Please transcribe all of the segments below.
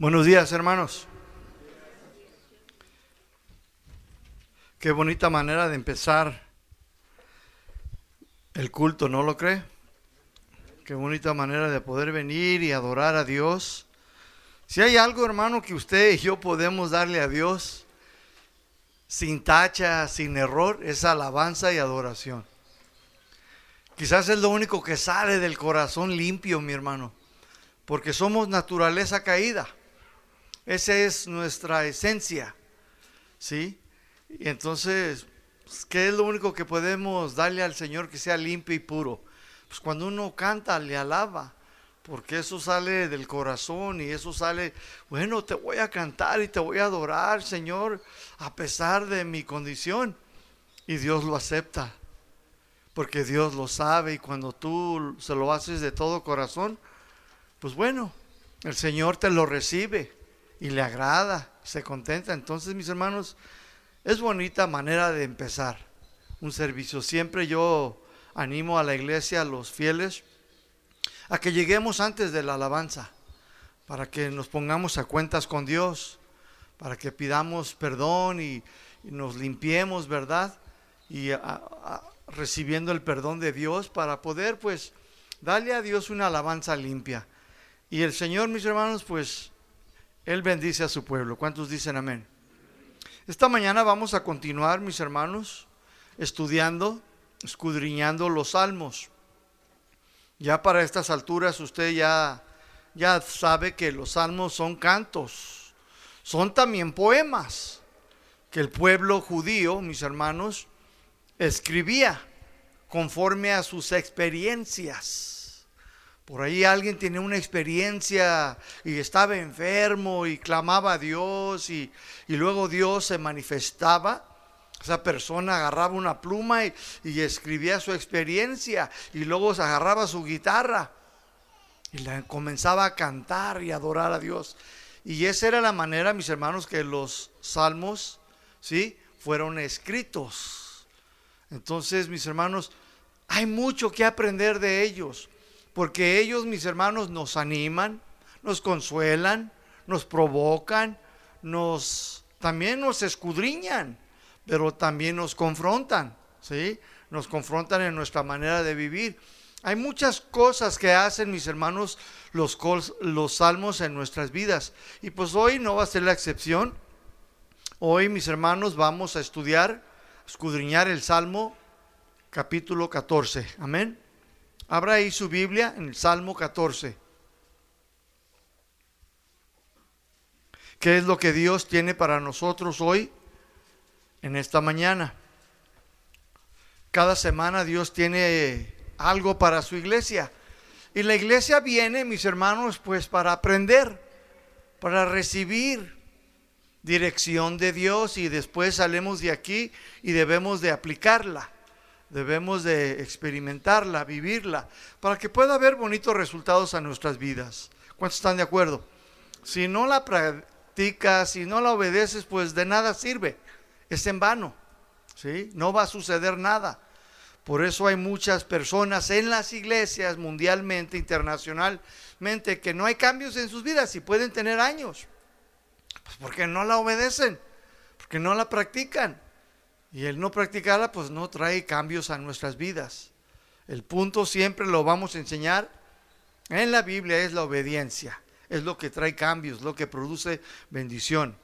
Buenos días, hermanos. Qué bonita manera de empezar el culto, ¿no lo cree? Qué bonita manera de poder venir y adorar a Dios. Si hay algo, hermano, que usted y yo podemos darle a Dios sin tacha, sin error, es alabanza y adoración. Quizás es lo único que sale del corazón limpio, mi hermano, porque somos naturaleza caída. Esa es nuestra esencia, ¿sí? Y entonces, pues, ¿qué es lo único que podemos darle al Señor que sea limpio y puro? Pues cuando uno canta, le alaba, porque eso sale del corazón y eso sale, bueno, te voy a cantar y te voy a adorar, Señor, a pesar de mi condición. Y Dios lo acepta porque Dios lo sabe y cuando tú se lo haces de todo corazón, pues bueno, el Señor te lo recibe y le agrada, se contenta. Entonces, mis hermanos, es bonita manera de empezar un servicio. Siempre yo animo a la iglesia, a los fieles, a que lleguemos antes de la alabanza, para que nos pongamos a cuentas con Dios, para que pidamos perdón y, nos limpiemos, ¿verdad? Y a, recibiendo el perdón de Dios para poder pues darle a Dios una alabanza limpia. Y el Señor, mis hermanos, pues Él bendice a su pueblo. ¿Cuántos dicen amén? Esta mañana vamos a continuar, mis hermanos, estudiando, escudriñando los salmos. Ya para estas alturas usted ya, ya sabe que los salmos son cantos, son también poemas que el pueblo judío, mis hermanos, escribía conforme a sus experiencias. Por ahí alguien tiene una experiencia y estaba enfermo y clamaba a Dios y, luego Dios se manifestaba. Esa persona agarraba una pluma y, y, escribía su experiencia y luego se agarraba su guitarra y la, comenzaba a cantar y adorar a Dios. Y esa era la manera, mis hermanos, que los salmos, ¿sí? Fueron escritos. Entonces, mis hermanos, hay mucho que aprender de ellos, porque ellos, mis hermanos, nos animan, nos consuelan, nos provocan, nos también nos escudriñan, pero también nos confrontan, ¿sí? Nos confrontan en nuestra manera de vivir. Hay muchas cosas que hacen, mis hermanos, los, los salmos en nuestras vidas. Y pues hoy no va a ser la excepción. Hoy, mis hermanos, vamos a estudiar escudriñar el Salmo capítulo 14. Amén. Abra ahí su Biblia en el Salmo 14. ¿Qué es lo que Dios tiene para nosotros hoy en esta mañana? Cada semana Dios tiene algo para su iglesia. Y la iglesia viene, mis hermanos, pues para aprender, para recibir, dirección de Dios y después salemos de aquí y debemos de aplicarla, debemos de experimentarla, vivirla, para que pueda haber bonitos resultados a nuestras vidas. ¿Cuántos están de acuerdo? Si no la practicas, si no la obedeces, pues de nada sirve, es en vano, ¿sí? No va a suceder nada. Por eso hay muchas personas en las iglesias mundialmente, internacionalmente, que no hay cambios en sus vidas y pueden tener años pues porque no la obedecen, porque no la practican. Y el no practicarla pues no trae cambios a nuestras vidas. El punto siempre lo vamos a enseñar en la Biblia es la obediencia. Es lo que trae cambios, lo que produce bendición.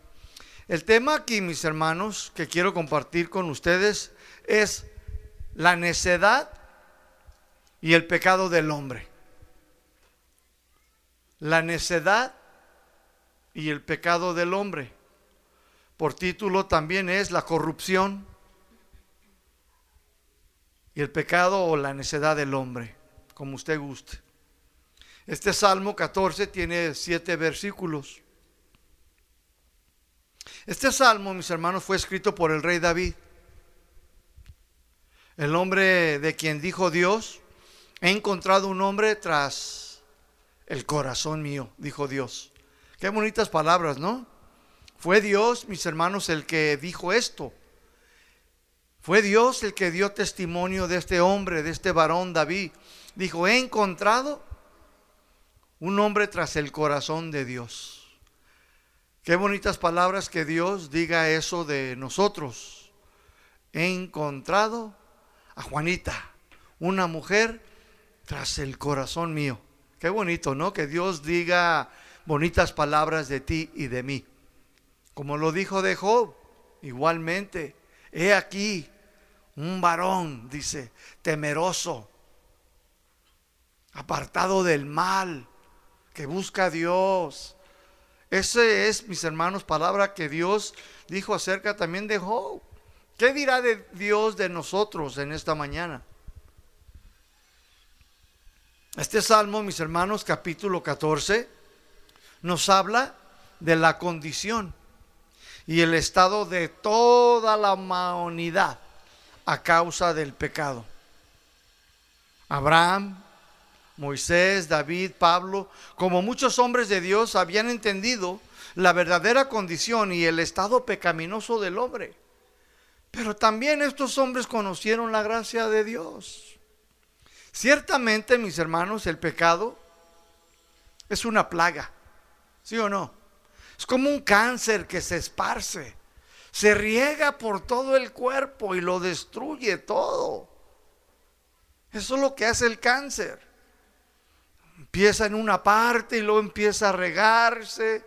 El tema aquí, mis hermanos, que quiero compartir con ustedes es la necedad y el pecado del hombre. La necedad y el pecado del hombre. Por título también es la corrupción y el pecado o la necedad del hombre, como usted guste. Este Salmo 14 tiene siete versículos. Este salmo, mis hermanos, fue escrito por el rey David, el hombre de quien dijo Dios, he encontrado un hombre tras el corazón mío, dijo Dios. Qué bonitas palabras, ¿no? Fue Dios, mis hermanos, el que dijo esto. Fue Dios el que dio testimonio de este hombre, de este varón David. Dijo, he encontrado un hombre tras el corazón de Dios. Qué bonitas palabras que Dios diga eso de nosotros. He encontrado a Juanita, una mujer tras el corazón mío. Qué bonito, ¿no? Que Dios diga bonitas palabras de ti y de mí. Como lo dijo de Job, igualmente, he aquí un varón, dice, temeroso, apartado del mal, que busca a Dios. Ese es, mis hermanos, palabra que Dios dijo acerca también de Job. ¿Qué dirá de Dios de nosotros en esta mañana? Este salmo, mis hermanos, capítulo 14, nos habla de la condición y el estado de toda la humanidad a causa del pecado. Abraham, Moisés, David, Pablo, como muchos hombres de Dios habían entendido la verdadera condición y el estado pecaminoso del hombre. Pero también estos hombres conocieron la gracia de Dios. Ciertamente, mis hermanos, el pecado es una plaga, ¿sí o no? Es como un cáncer que se esparce, se riega por todo el cuerpo y lo destruye todo. Eso es lo que hace el cáncer. Empieza en una parte y luego empieza a regarse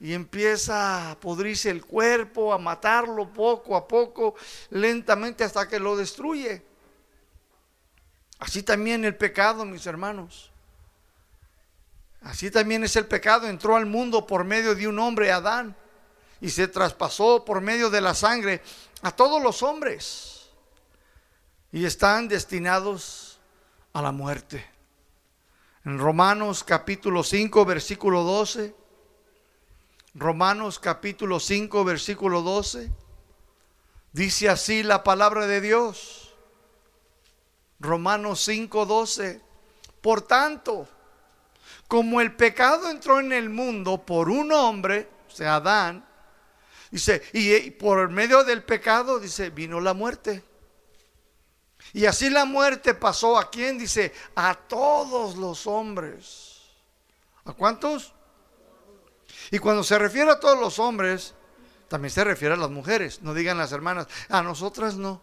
y empieza a podrirse el cuerpo, a matarlo poco a poco, lentamente hasta que lo destruye. Así también el pecado, mis hermanos. Así también es el pecado. Entró al mundo por medio de un hombre, Adán, y se traspasó por medio de la sangre a todos los hombres. Y están destinados a la muerte. En Romanos capítulo 5, versículo 12. Romanos capítulo 5, versículo 12. Dice así la palabra de Dios. Romanos 5:12. Por tanto, como el pecado entró en el mundo por un hombre, o sea, Adán, dice, y por medio del pecado, dice, vino la muerte. Y así la muerte pasó a quién, dice, a todos los hombres. ¿A cuántos? Y cuando se refiere a todos los hombres, también se refiere a las mujeres. No digan las hermanas, a nosotras no.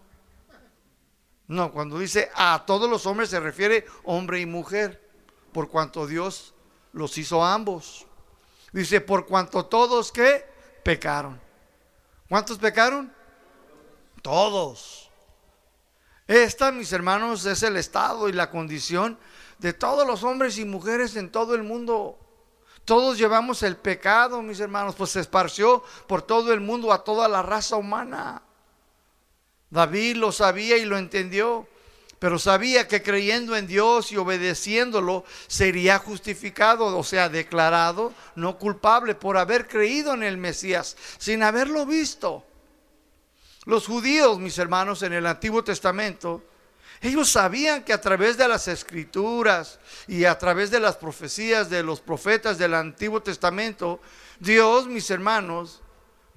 No, cuando dice a todos los hombres se refiere hombre y mujer, por cuanto Dios los hizo ambos. Dice, por cuanto todos que pecaron. ¿Cuántos pecaron? Todos. Esta, mis hermanos, es el estado y la condición de todos los hombres y mujeres en todo el mundo. Todos llevamos el pecado, mis hermanos, pues se esparció por todo el mundo a toda la raza humana. David lo sabía y lo entendió, pero sabía que creyendo en Dios y obedeciéndolo sería justificado, o sea, declarado no culpable por haber creído en el Mesías sin haberlo visto. Los judíos, mis hermanos, en el Antiguo Testamento, ellos sabían que a través de las escrituras y a través de las profecías de los profetas del Antiguo Testamento, Dios, mis hermanos,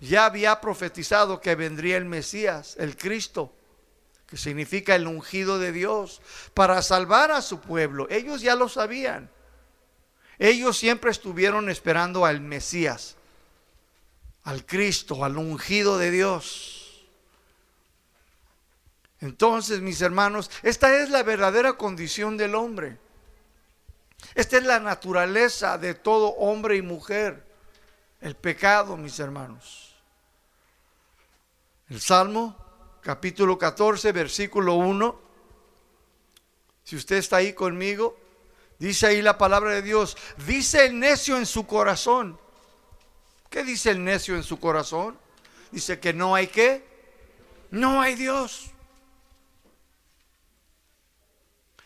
ya había profetizado que vendría el Mesías, el Cristo, que significa el ungido de Dios, para salvar a su pueblo. Ellos ya lo sabían. Ellos siempre estuvieron esperando al Mesías, al Cristo, al ungido de Dios. Entonces, mis hermanos, esta es la verdadera condición del hombre. Esta es la naturaleza de todo hombre y mujer. El pecado, mis hermanos. El Salmo, capítulo 14, versículo 1. Si usted está ahí conmigo, dice ahí la palabra de Dios. Dice el necio en su corazón. ¿Qué dice el necio en su corazón? Dice que no hay qué. No hay Dios.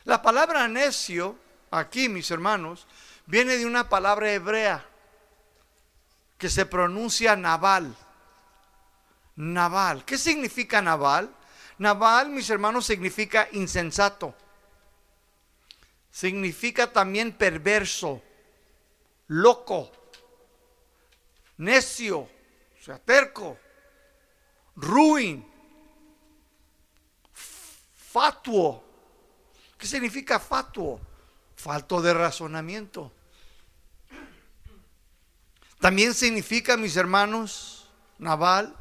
La palabra necio, aquí mis hermanos, viene de una palabra hebrea que se pronuncia naval. Naval. ¿Qué significa naval? Naval, mis hermanos, significa insensato. Significa también perverso, loco, necio, o sea, terco, ruin, fatuo. ¿Qué significa fatuo? Falto de razonamiento. También significa, mis hermanos, Naval,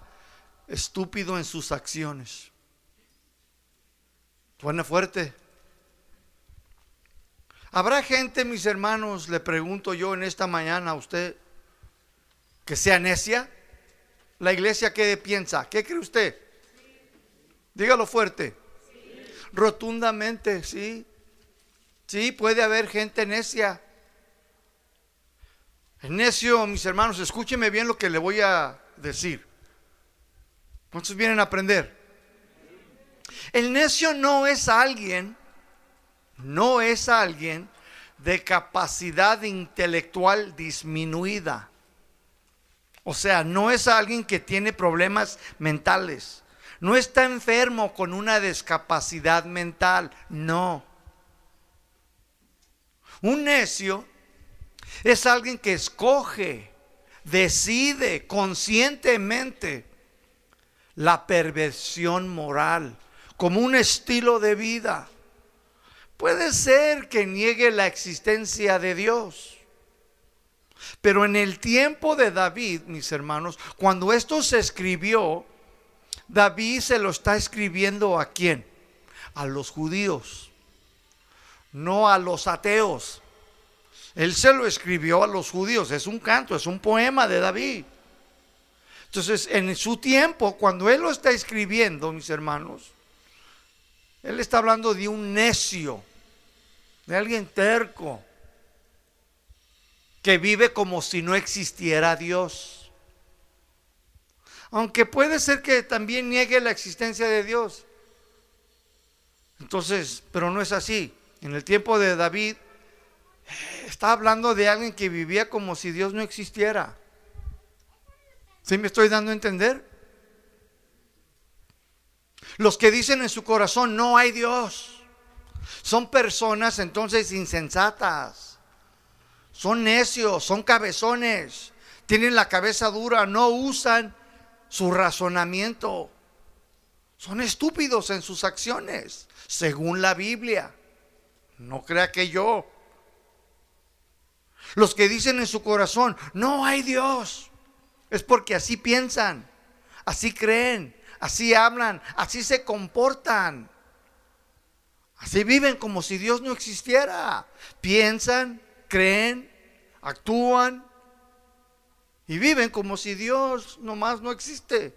estúpido en sus acciones. Suena fuerte. ¿Habrá gente, mis hermanos, le pregunto yo en esta mañana a usted, que sea necia? ¿La iglesia qué piensa? ¿Qué cree usted? Dígalo fuerte. Rotundamente, sí. Sí, puede haber gente necia. Necio, mis hermanos, escúcheme bien lo que le voy a decir. ¿Cuántos vienen a aprender? El necio no es alguien, no es alguien de capacidad intelectual disminuida. O sea, no es alguien que tiene problemas mentales. No está enfermo con una discapacidad mental. No. Un necio es alguien que escoge, decide conscientemente la perversión moral como un estilo de vida. Puede ser que niegue la existencia de Dios. Pero en el tiempo de David, mis hermanos, cuando esto se escribió, David se lo está escribiendo a quién? A los judíos, no a los ateos. Él se lo escribió a los judíos, es un canto, es un poema de David. Entonces, en su tiempo, cuando él lo está escribiendo, mis hermanos, él está hablando de un necio, de alguien terco, que vive como si no existiera Dios. Aunque puede ser que también niegue la existencia de Dios. Entonces, pero no es así. En el tiempo de David, está hablando de alguien que vivía como si Dios no existiera. ¿Sí me estoy dando a entender? Los que dicen en su corazón, no hay Dios, son personas entonces insensatas, son necios, son cabezones, tienen la cabeza dura, no usan su razonamiento, son estúpidos en sus acciones, según la Biblia. No crea que yo. Los que dicen en su corazón, no hay Dios, es porque así piensan, así creen, así hablan, así se comportan. Así viven como si Dios no existiera. Piensan, creen, actúan y viven como si Dios nomás no existe.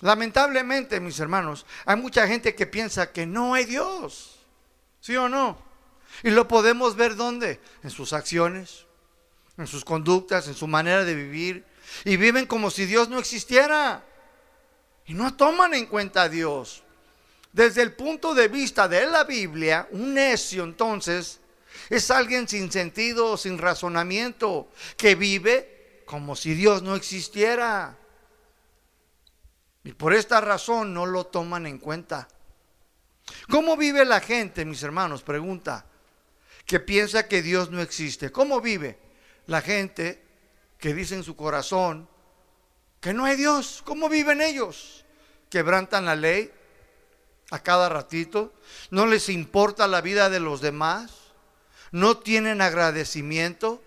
Lamentablemente, mis hermanos, hay mucha gente que piensa que no hay Dios. ¿Sí o no? Y lo podemos ver dónde? En sus acciones, en sus conductas, en su manera de vivir. Y viven como si Dios no existiera. Y no toman en cuenta a Dios. Desde el punto de vista de la Biblia, un necio entonces es alguien sin sentido, sin razonamiento, que vive como si Dios no existiera. Y por esta razón no lo toman en cuenta. ¿Cómo vive la gente, mis hermanos? Pregunta que piensa que Dios no existe. ¿Cómo vive la gente que dice en su corazón que no hay Dios? ¿Cómo viven ellos? Quebrantan la ley a cada ratito, no les importa la vida de los demás, no tienen agradecimiento,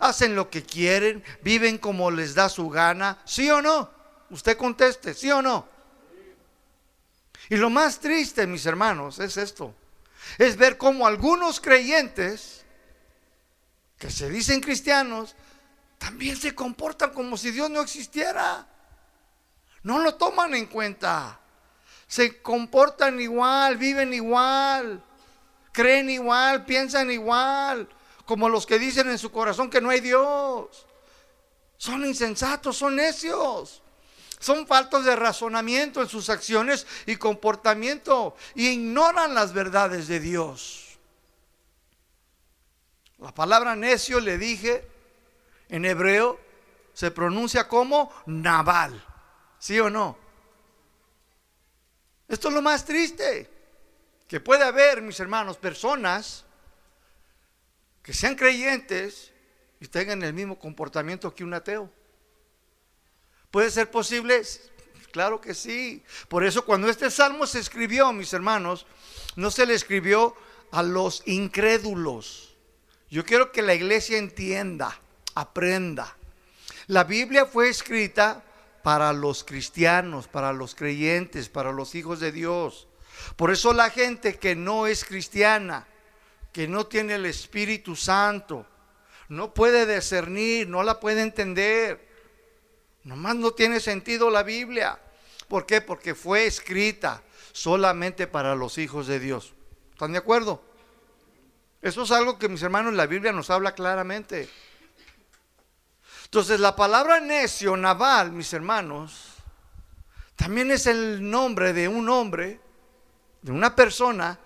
hacen lo que quieren, viven como les da su gana, ¿sí o no? Usted conteste, ¿sí o no? Y lo más triste, mis hermanos, es esto es ver cómo algunos creyentes que se dicen cristianos también se comportan como si Dios no existiera. No lo toman en cuenta. Se comportan igual, viven igual, creen igual, piensan igual, como los que dicen en su corazón que no hay Dios. Son insensatos, son necios. Son faltos de razonamiento en sus acciones y comportamiento y ignoran las verdades de Dios. La palabra necio, le dije, en hebreo se pronuncia como naval. ¿Sí o no? Esto es lo más triste, que puede haber, mis hermanos, personas que sean creyentes y tengan el mismo comportamiento que un ateo. ¿Puede ser posible? Claro que sí. Por eso cuando este salmo se escribió, mis hermanos, no se le escribió a los incrédulos. Yo quiero que la iglesia entienda. aprenda. La Biblia fue escrita para los cristianos, para los creyentes, para los hijos de Dios. Por eso la gente que no es cristiana, que no tiene el Espíritu Santo, no puede discernir, no la puede entender. Nomás no tiene sentido la Biblia. ¿Por qué? Porque fue escrita solamente para los hijos de Dios. ¿Están de acuerdo? Eso es algo que mis hermanos la Biblia nos habla claramente. Entonces la palabra necio, naval, mis hermanos, también es el nombre de un hombre, de una persona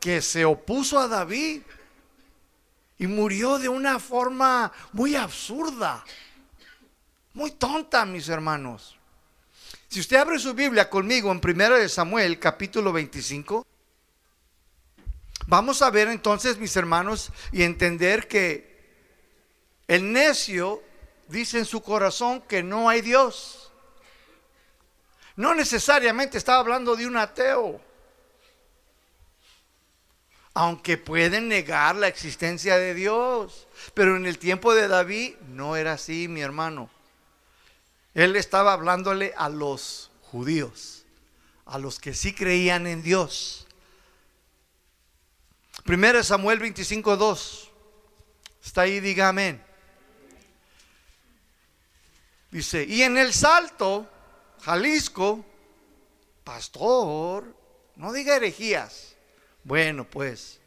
que se opuso a David y murió de una forma muy absurda, muy tonta, mis hermanos. Si usted abre su Biblia conmigo en 1 Samuel capítulo 25, vamos a ver entonces, mis hermanos, y entender que el necio dice en su corazón que no hay Dios. No necesariamente estaba hablando de un ateo, aunque pueden negar la existencia de Dios. Pero en el tiempo de David no era así, mi hermano. Él estaba hablándole a los judíos, a los que sí creían en Dios. Primero Samuel 25:2. Está ahí, diga amén. Dice, y en el Salto, Jalisco, pastor, no diga herejías. Bueno, pues.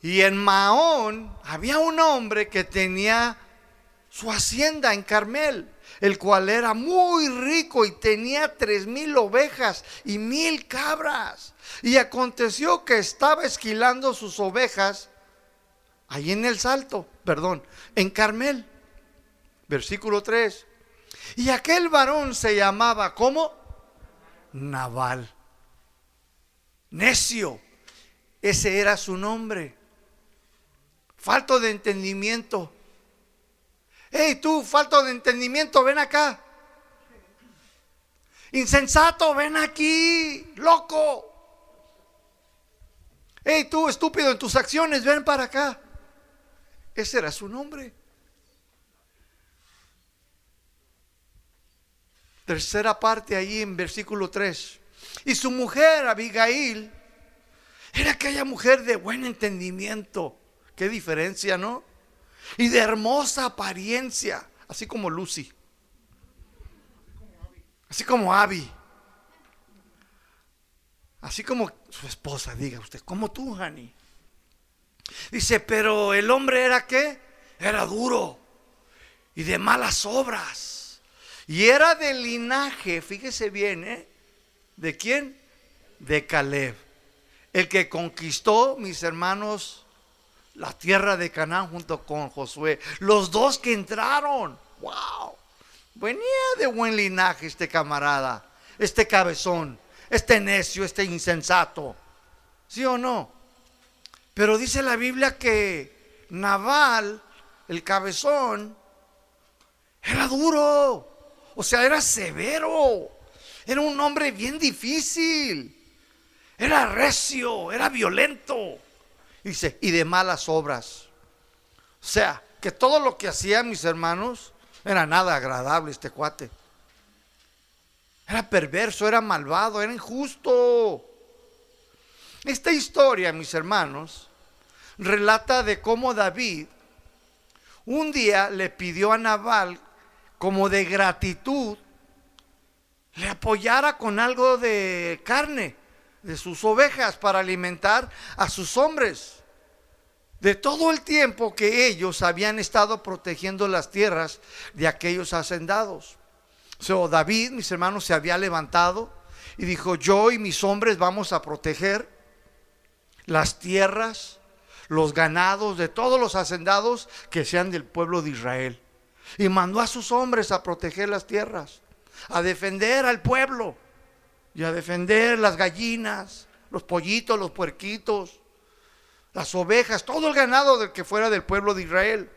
Y en Mahón había un hombre que tenía su hacienda en Carmel el cual era muy rico y tenía tres mil ovejas y mil cabras. Y aconteció que estaba esquilando sus ovejas ahí en el salto, perdón, en Carmel. Versículo 3. Y aquel varón se llamaba, ¿cómo? Naval. Necio. Ese era su nombre. Falto de entendimiento. Hey, tú, falta de entendimiento, ven acá. Insensato, ven aquí, loco. Hey, tú, estúpido en tus acciones, ven para acá. Ese era su nombre. Tercera parte ahí en versículo 3. Y su mujer, Abigail, era aquella mujer de buen entendimiento. Qué diferencia, ¿no? y de hermosa apariencia, así como Lucy, así como Abby, así como su esposa, diga usted, como tú, Hani. Dice, pero el hombre era qué? Era duro y de malas obras. Y era del linaje, fíjese bien, ¿eh? ¿De quién? De Caleb. El que conquistó, mis hermanos, la tierra de Canaán junto con Josué. Los dos que entraron. ¡Wow! Venía de buen linaje este camarada, este cabezón, este necio, este insensato. ¿Sí o no? Pero dice la Biblia que Naval, el cabezón, era duro. O sea, era severo. Era un hombre bien difícil. Era recio, era violento. Dice, y de malas obras. O sea, que todo lo que hacían mis hermanos era nada agradable este cuate. Era perverso, era malvado, era injusto. Esta historia, mis hermanos, relata de cómo David un día le pidió a Nabal, como de gratitud, le apoyara con algo de carne de sus ovejas para alimentar a sus hombres de todo el tiempo que ellos habían estado protegiendo las tierras de aquellos hacendados. So, David, mis hermanos, se había levantado y dijo, yo y mis hombres vamos a proteger las tierras, los ganados de todos los hacendados que sean del pueblo de Israel. Y mandó a sus hombres a proteger las tierras, a defender al pueblo y a defender las gallinas, los pollitos, los puerquitos las ovejas, todo el ganado del que fuera del pueblo de Israel.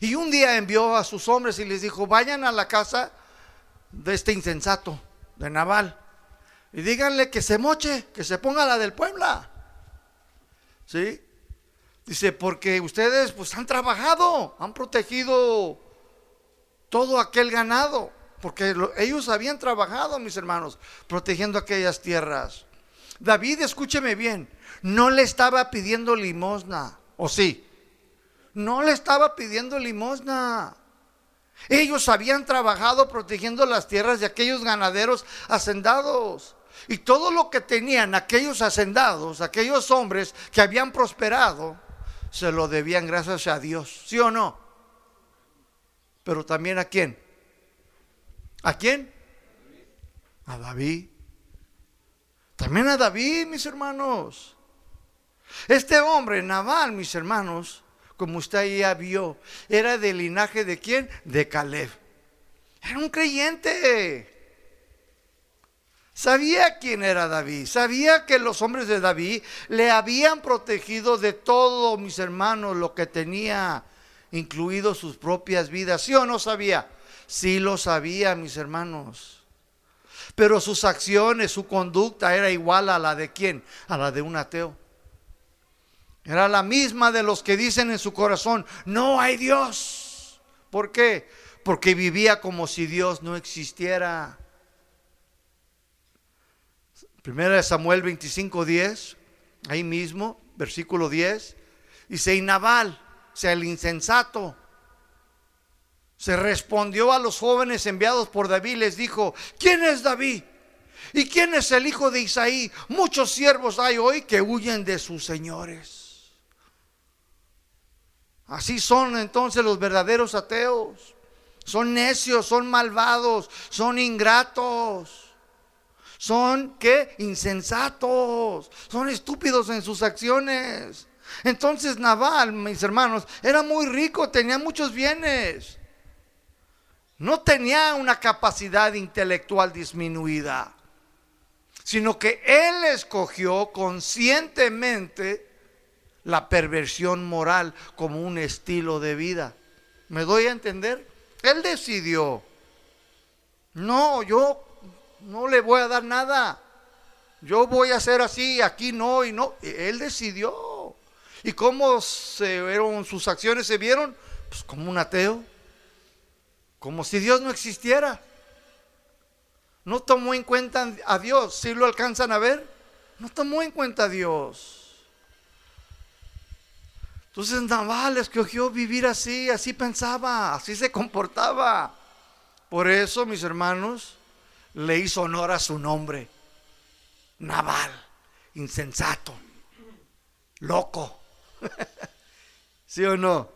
Y un día envió a sus hombres y les dijo, vayan a la casa de este insensato, de Naval, y díganle que se moche, que se ponga la del pueblo. ¿Sí? Dice, porque ustedes pues han trabajado, han protegido todo aquel ganado, porque ellos habían trabajado, mis hermanos, protegiendo aquellas tierras. David, escúcheme bien, no le estaba pidiendo limosna, ¿o sí? No le estaba pidiendo limosna. Ellos habían trabajado protegiendo las tierras de aquellos ganaderos hacendados. Y todo lo que tenían aquellos hacendados, aquellos hombres que habían prosperado, se lo debían gracias a Dios. ¿Sí o no? Pero también a quién? ¿A quién? A David. También a David, mis hermanos. Este hombre, Naval, mis hermanos, como usted ya vio, era del linaje de quién? De Caleb. Era un creyente. Sabía quién era David, sabía que los hombres de David le habían protegido de todo, mis hermanos, lo que tenía, incluido sus propias vidas. ¿Sí o no sabía? Sí lo sabía, mis hermanos. Pero sus acciones, su conducta era igual a la de quién? A la de un ateo. Era la misma de los que dicen en su corazón, no hay Dios. ¿Por qué? Porque vivía como si Dios no existiera. Primera de Samuel 25, 10, ahí mismo, versículo 10, dice, y Naval, sea el insensato, se respondió a los jóvenes enviados por David, les dijo, ¿quién es David? ¿Y quién es el hijo de Isaí? Muchos siervos hay hoy que huyen de sus señores. Así son entonces los verdaderos ateos. Son necios, son malvados, son ingratos. Son qué? Insensatos. Son estúpidos en sus acciones. Entonces Naval, mis hermanos, era muy rico, tenía muchos bienes. No tenía una capacidad intelectual disminuida, sino que él escogió conscientemente la perversión moral como un estilo de vida. ¿Me doy a entender? Él decidió, no, yo no le voy a dar nada. Yo voy a hacer así, aquí no y no. Él decidió. ¿Y cómo se vieron sus acciones? ¿Se vieron? Pues como un ateo. Como si Dios no existiera. No tomó en cuenta a Dios. ¿Sí lo alcanzan a ver? No tomó en cuenta a Dios. Entonces Naval escogió vivir así, así pensaba, así se comportaba. Por eso, mis hermanos, le hizo honor a su nombre. Naval, insensato, loco. ¿Sí o no?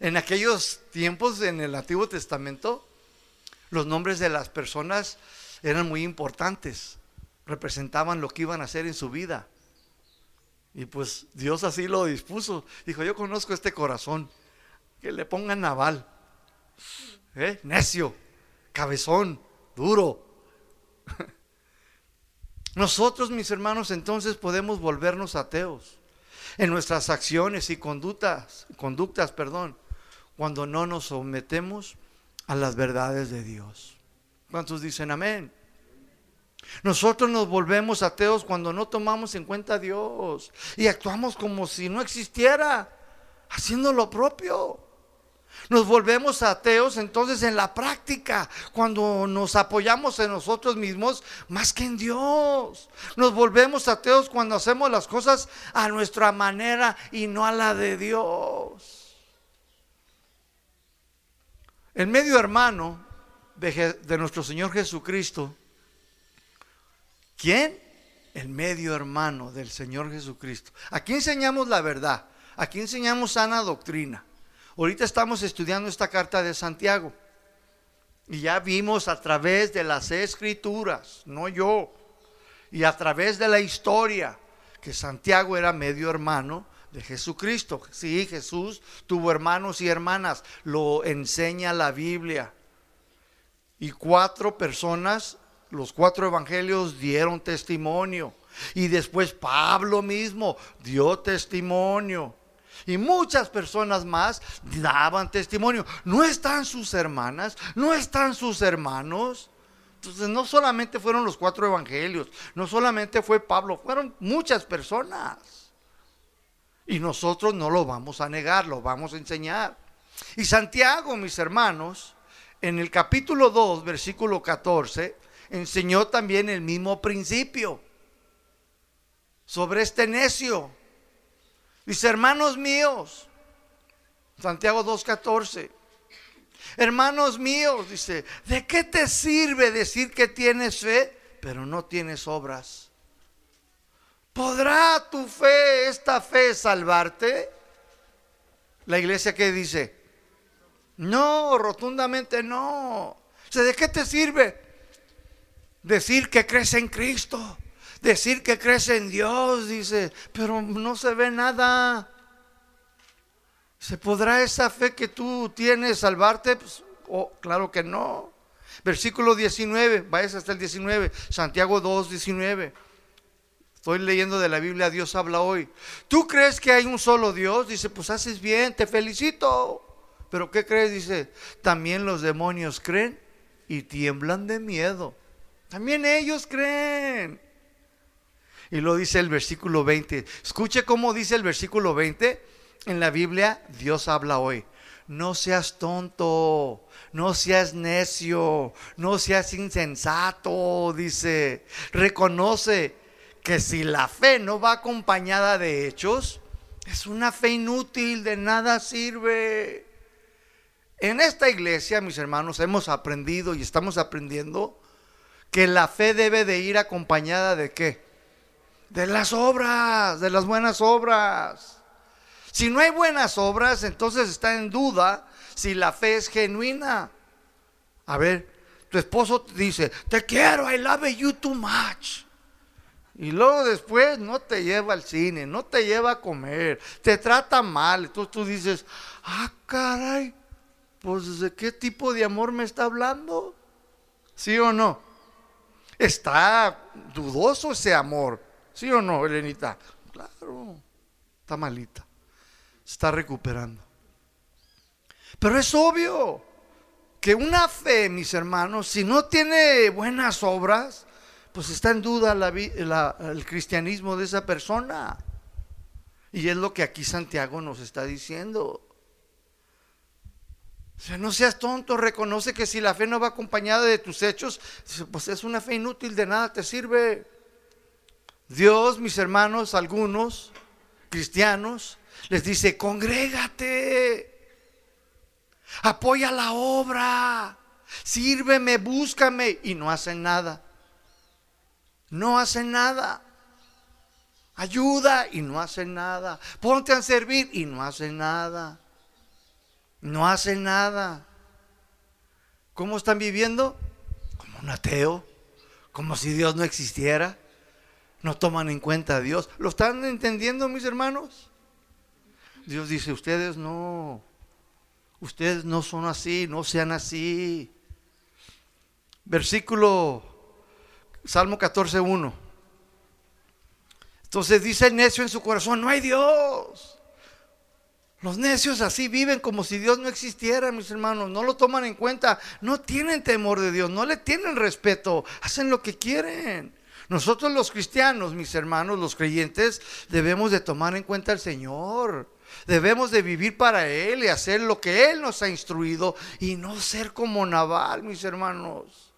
En aquellos tiempos, en el Antiguo Testamento, los nombres de las personas eran muy importantes, representaban lo que iban a hacer en su vida. Y pues Dios así lo dispuso. Dijo, yo conozco este corazón. Que le pongan naval. ¿Eh? Necio, cabezón, duro. Nosotros, mis hermanos, entonces podemos volvernos ateos en nuestras acciones y conductas, conductas, perdón, cuando no nos sometemos a las verdades de Dios. ¿Cuántos dicen amén? Nosotros nos volvemos ateos cuando no tomamos en cuenta a Dios y actuamos como si no existiera, haciendo lo propio. Nos volvemos ateos entonces en la práctica, cuando nos apoyamos en nosotros mismos más que en Dios. Nos volvemos ateos cuando hacemos las cosas a nuestra manera y no a la de Dios. El medio hermano de, de nuestro Señor Jesucristo ¿Quién? El medio hermano del Señor Jesucristo. Aquí enseñamos la verdad. Aquí enseñamos sana doctrina. Ahorita estamos estudiando esta carta de Santiago. Y ya vimos a través de las escrituras, no yo, y a través de la historia, que Santiago era medio hermano de Jesucristo. Sí, Jesús tuvo hermanos y hermanas, lo enseña la Biblia. Y cuatro personas los cuatro evangelios dieron testimonio. Y después Pablo mismo dio testimonio. Y muchas personas más daban testimonio. No están sus hermanas, no están sus hermanos. Entonces no solamente fueron los cuatro evangelios, no solamente fue Pablo, fueron muchas personas. Y nosotros no lo vamos a negar, lo vamos a enseñar. Y Santiago, mis hermanos, en el capítulo 2, versículo 14, enseñó también el mismo principio sobre este necio. Dice, hermanos míos, Santiago 2.14, hermanos míos, dice, ¿de qué te sirve decir que tienes fe, pero no tienes obras? ¿Podrá tu fe, esta fe, salvarte? La iglesia que dice, no, rotundamente no. ¿De qué te sirve decir que crees en Cristo? Decir que crees en Dios, dice, pero no se ve nada. ¿Se podrá esa fe que tú tienes salvarte? Pues, oh, claro que no. Versículo 19, vayas hasta el 19, Santiago 2, 19. Estoy leyendo de la Biblia, Dios habla hoy. ¿Tú crees que hay un solo Dios? Dice, pues haces bien, te felicito. Pero ¿qué crees? Dice, también los demonios creen y tiemblan de miedo. También ellos creen. Y lo dice el versículo 20. Escuche cómo dice el versículo 20 en la Biblia, Dios habla hoy. No seas tonto, no seas necio, no seas insensato, dice. Reconoce que si la fe no va acompañada de hechos, es una fe inútil, de nada sirve. En esta iglesia, mis hermanos, hemos aprendido y estamos aprendiendo que la fe debe de ir acompañada de qué? De las obras, de las buenas obras. Si no hay buenas obras, entonces está en duda si la fe es genuina. A ver, tu esposo dice, te quiero, I love you too much. Y luego después no te lleva al cine, no te lleva a comer, te trata mal. Entonces tú dices, ah, caray, pues de qué tipo de amor me está hablando. ¿Sí o no? Está dudoso ese amor. ¿Sí o no, Elenita? Claro, está malita está recuperando. Pero es obvio que una fe, mis hermanos, si no tiene buenas obras, pues está en duda el cristianismo de esa persona. Y es lo que aquí Santiago nos está diciendo. O sea, no seas tonto, reconoce que si la fe no va acompañada de tus hechos, pues es una fe inútil, de nada te sirve. Dios, mis hermanos, algunos cristianos, les dice, congrégate, apoya la obra, sírveme, búscame, y no hacen nada. No hacen nada. Ayuda y no hacen nada. Ponte a servir y no hacen nada. No hacen nada. ¿Cómo están viviendo? Como un ateo, como si Dios no existiera. No toman en cuenta a Dios. ¿Lo están entendiendo, mis hermanos? Dios dice, ustedes no, ustedes no son así, no sean así. Versículo, Salmo 14, 1. Entonces dice el necio en su corazón, no hay Dios. Los necios así viven como si Dios no existiera, mis hermanos. No lo toman en cuenta. No tienen temor de Dios. No le tienen respeto. Hacen lo que quieren. Nosotros los cristianos, mis hermanos, los creyentes, debemos de tomar en cuenta al Señor. Debemos de vivir para Él y hacer lo que Él nos ha instruido y no ser como Naval, mis hermanos.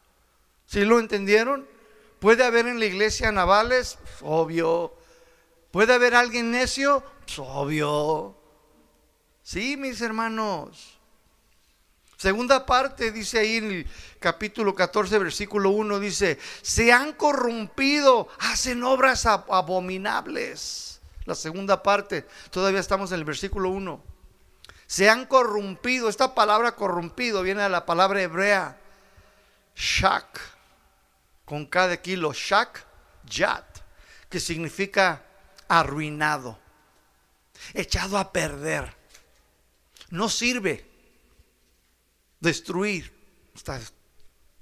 ¿Sí lo entendieron? ¿Puede haber en la iglesia navales? Pues, obvio. ¿Puede haber alguien necio? Pues, obvio. Sí, mis hermanos. Segunda parte dice ahí en el capítulo 14, versículo 1, dice, se han corrompido, hacen obras abominables. La segunda parte, todavía estamos en el versículo 1. Se han corrompido. Esta palabra corrompido viene de la palabra hebrea shak, con cada kilo, shak, yat, que significa arruinado, echado a perder. No sirve destruir, está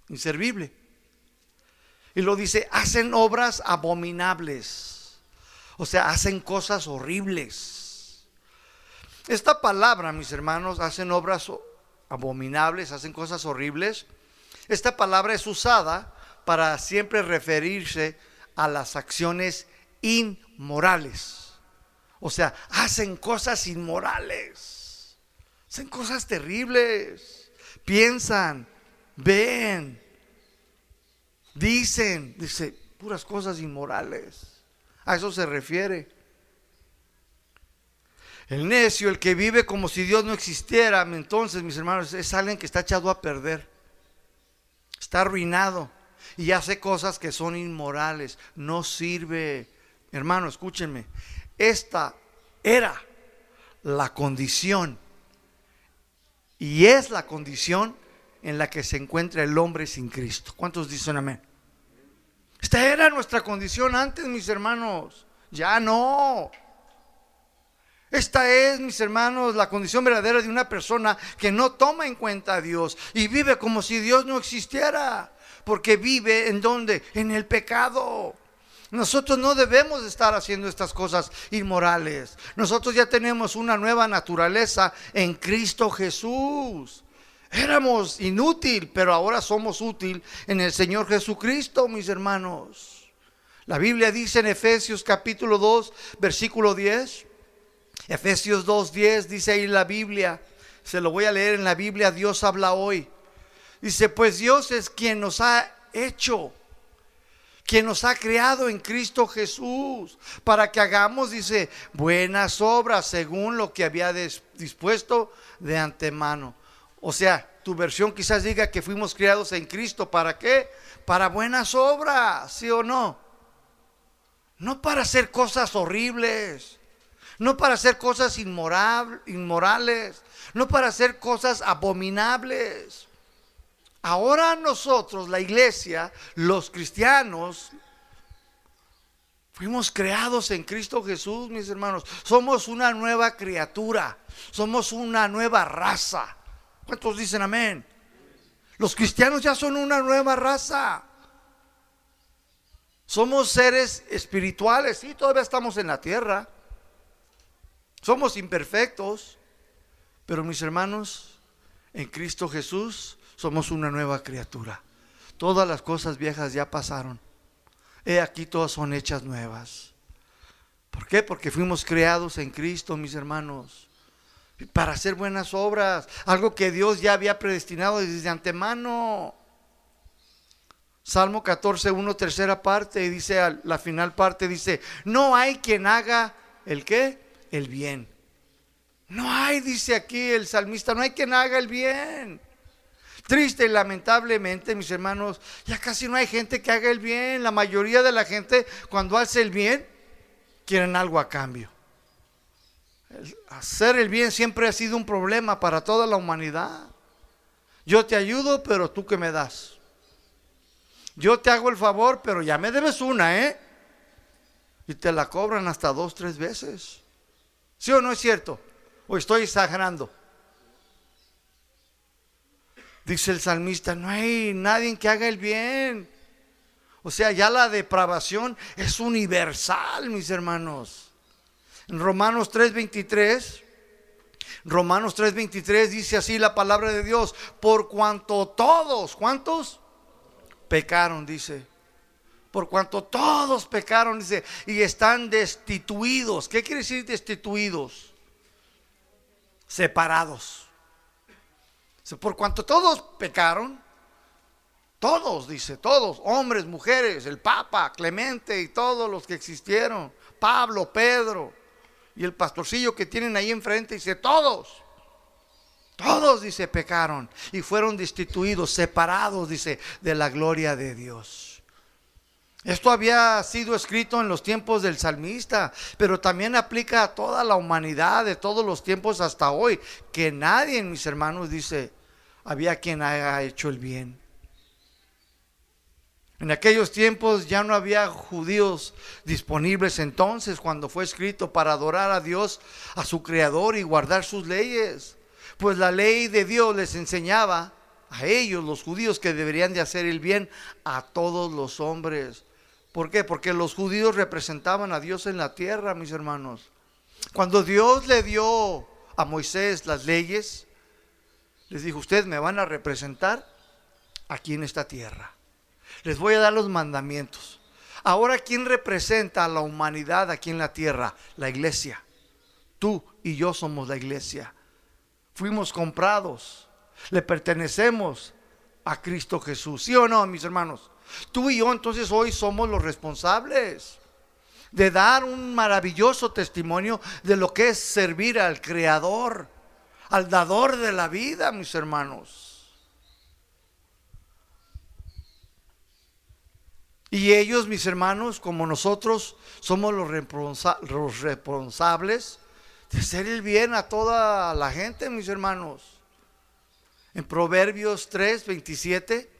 inservible. Y lo dice, hacen obras abominables o sea, hacen cosas horribles. Esta palabra, mis hermanos, hacen obras abominables, hacen cosas horribles. Esta palabra es usada para siempre referirse a las acciones inmorales O sea, hacen cosas inmorales, hacen cosas terribles, piensan, ven, dicen, dice, puras cosas inmorales. A eso se refiere. El necio, el que vive como si Dios no existiera, entonces, mis hermanos, es alguien que está echado a perder. Está arruinado y hace cosas que son inmorales. No sirve. Hermano, escúchenme. Esta era la condición y es la condición en la que se encuentra el hombre sin Cristo. ¿Cuántos dicen amén? Esta era nuestra condición antes, mis hermanos. Ya no. Esta es, mis hermanos, la condición verdadera de una persona que no toma en cuenta a Dios y vive como si Dios no existiera, porque vive en donde? En el pecado. Nosotros no debemos estar haciendo estas cosas inmorales. Nosotros ya tenemos una nueva naturaleza en Cristo Jesús. Éramos inútil, pero ahora somos útil en el Señor Jesucristo, mis hermanos. La Biblia dice en Efesios capítulo 2, versículo 10. Efesios 2.10 dice ahí la Biblia, se lo voy a leer en la Biblia, Dios habla hoy. Dice, pues Dios es quien nos ha hecho, quien nos ha creado en Cristo Jesús, para que hagamos, dice, buenas obras según lo que había dispuesto de antemano. O sea, tu versión quizás diga que fuimos creados en Cristo, ¿para qué? Para buenas obras, ¿sí o no? No para hacer cosas horribles no para hacer cosas inmorales, no para hacer cosas abominables. Ahora nosotros, la iglesia, los cristianos, fuimos creados en Cristo Jesús, mis hermanos. Somos una nueva criatura, somos una nueva raza. ¿Cuántos dicen amén? Los cristianos ya son una nueva raza. Somos seres espirituales, sí, todavía estamos en la tierra. Somos imperfectos, pero mis hermanos, en Cristo Jesús somos una nueva criatura. Todas las cosas viejas ya pasaron. He aquí todas son hechas nuevas. ¿Por qué? Porque fuimos creados en Cristo, mis hermanos, para hacer buenas obras, algo que Dios ya había predestinado desde antemano. Salmo 14, 1, tercera parte, y dice, la final parte, dice, no hay quien haga el qué? el bien. No hay, dice aquí el salmista, no hay quien haga el bien. Triste y lamentablemente, mis hermanos, ya casi no hay gente que haga el bien. La mayoría de la gente, cuando hace el bien, quieren algo a cambio. hacer el bien siempre ha sido un problema para toda la humanidad. Yo te ayudo, pero tú que me das. Yo te hago el favor, pero ya me debes una, ¿eh? Y te la cobran hasta dos, tres veces. ¿Sí o no es cierto? ¿O estoy exagerando? Dice el salmista, no hay nadie que haga el bien. O sea, ya la depravación es universal, mis hermanos. En Romanos 3:23, Romanos 3:23 dice así la palabra de Dios, por cuanto todos, ¿cuántos? Pecaron, dice por cuanto todos pecaron, dice, y están destituidos. ¿Qué quiere decir destituidos? Separados. Por cuanto todos pecaron, todos, dice, todos, hombres, mujeres, el Papa, Clemente y todos los que existieron, Pablo, Pedro y el pastorcillo que tienen ahí enfrente, dice, todos. Todos, dice, pecaron y fueron destituidos, separados, dice, de la gloria de Dios. Esto había sido escrito en los tiempos del salmista, pero también aplica a toda la humanidad de todos los tiempos hasta hoy, que nadie, mis hermanos, dice, había quien haya hecho el bien. En aquellos tiempos ya no había judíos disponibles entonces cuando fue escrito para adorar a Dios, a su creador y guardar sus leyes. Pues la ley de Dios les enseñaba a ellos, los judíos, que deberían de hacer el bien a todos los hombres. ¿Por qué? Porque los judíos representaban a Dios en la tierra, mis hermanos. Cuando Dios le dio a Moisés las leyes, les dijo, ustedes me van a representar aquí en esta tierra. Les voy a dar los mandamientos. Ahora, ¿quién representa a la humanidad aquí en la tierra? La iglesia. Tú y yo somos la iglesia. Fuimos comprados. Le pertenecemos a Cristo Jesús. ¿Sí o no, mis hermanos? Tú y yo entonces hoy somos los responsables de dar un maravilloso testimonio de lo que es servir al Creador, al dador de la vida, mis hermanos. Y ellos, mis hermanos, como nosotros, somos los, responsables de hacer el bien a toda la gente, mis hermanos. En Proverbios 3, 27,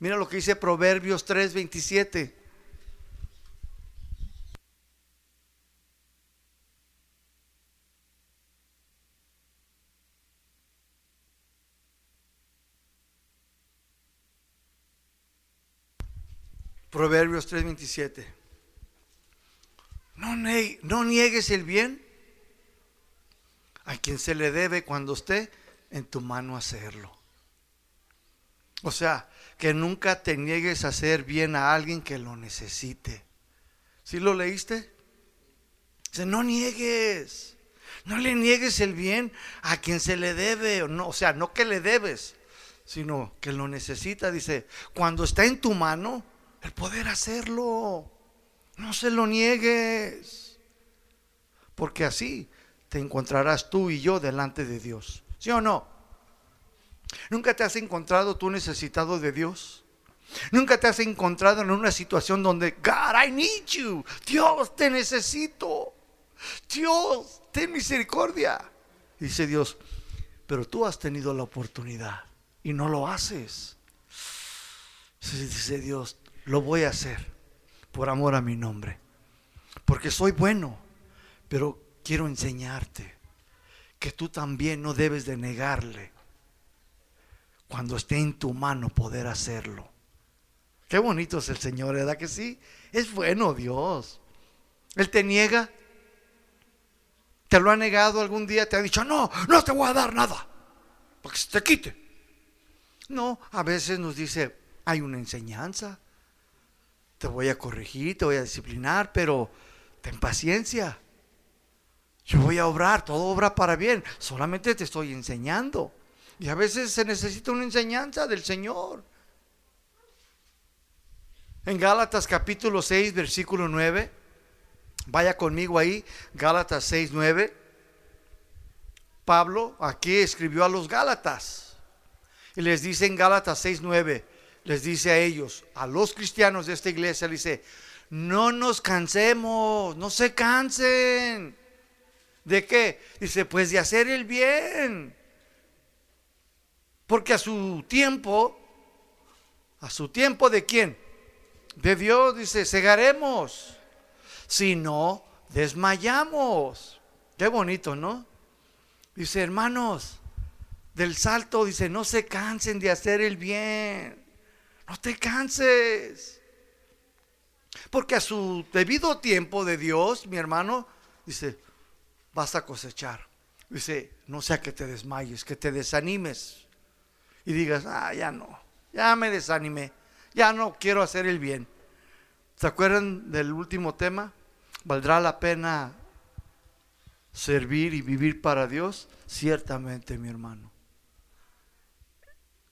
mira lo que dice Proverbios 3, 27. Proverbios 3:27. No, no niegues el bien a quien se le debe cuando esté en tu mano hacerlo. O sea, que nunca te niegues a hacer bien a alguien que lo necesite. ¿Sí lo leíste? Dice, no niegues. No le niegues el bien a quien se le debe. O, no, o sea, no que le debes, sino que lo necesita. Dice, cuando está en tu mano, el poder hacerlo. No se lo niegues. Porque así te encontrarás tú y yo delante de Dios. ¿Sí o no? ¿Nunca te has encontrado tú necesitado de Dios? ¿Nunca te has encontrado en una situación donde, God, I need you. Dios, te necesito. Dios, ten misericordia. Dice Dios, pero tú has tenido la oportunidad y no lo haces. Dice Dios, lo voy a hacer por amor a mi nombre. Porque soy bueno, pero quiero enseñarte que tú también no debes de negarle cuando esté en tu mano poder hacerlo. Qué bonito es el Señor, ¿verdad que sí? Es bueno Dios. Él te niega. ¿Te lo ha negado algún día? ¿Te ha dicho, no, no te voy a dar nada? Porque se te quite. No, a veces nos dice, hay una enseñanza te voy a corregir, te voy a disciplinar, pero ten paciencia. Yo voy a obrar, todo obra para bien, solamente te estoy enseñando. Y a veces se necesita una enseñanza del Señor. En Gálatas capítulo 6, versículo 9, vaya conmigo ahí, Gálatas 6, 9. Pablo aquí escribió a los Gálatas y les dice en Gálatas 6, 9, les dice a ellos, a los cristianos de esta iglesia, dice, no nos cansemos, no se cansen. ¿De qué? Dice, pues de hacer el bien. Porque a su tiempo, a su tiempo de quién? De Dios, dice, cegaremos. Si no, desmayamos. Qué bonito, ¿no? Dice, hermanos, del salto, dice, no se cansen de hacer el bien. No te canses. Porque a su debido tiempo de Dios, mi hermano, dice, vas a cosechar. Dice, no sea que te desmayes, que te desanimes. Y digas, ah, ya no, ya me desanimé, ya no quiero hacer el bien. ¿Se acuerdan del último tema? ¿Valdrá la pena servir y vivir para Dios? Ciertamente, mi hermano.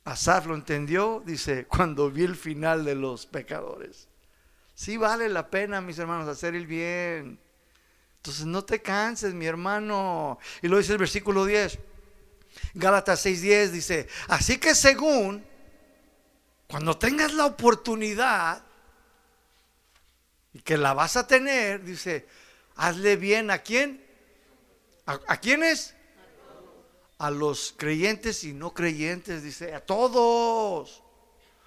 Asaf lo entendió, dice, cuando vi el final de los pecadores. Sí vale la pena, mis hermanos, hacer el bien. Entonces no te canses, mi hermano. Y lo dice el versículo 10. Gálatas 6:10 dice, así que según, cuando tengas la oportunidad, y que la vas a tener, dice, hazle bien a quién. ¿A, a quiénes? A los creyentes y no creyentes, dice, a todos,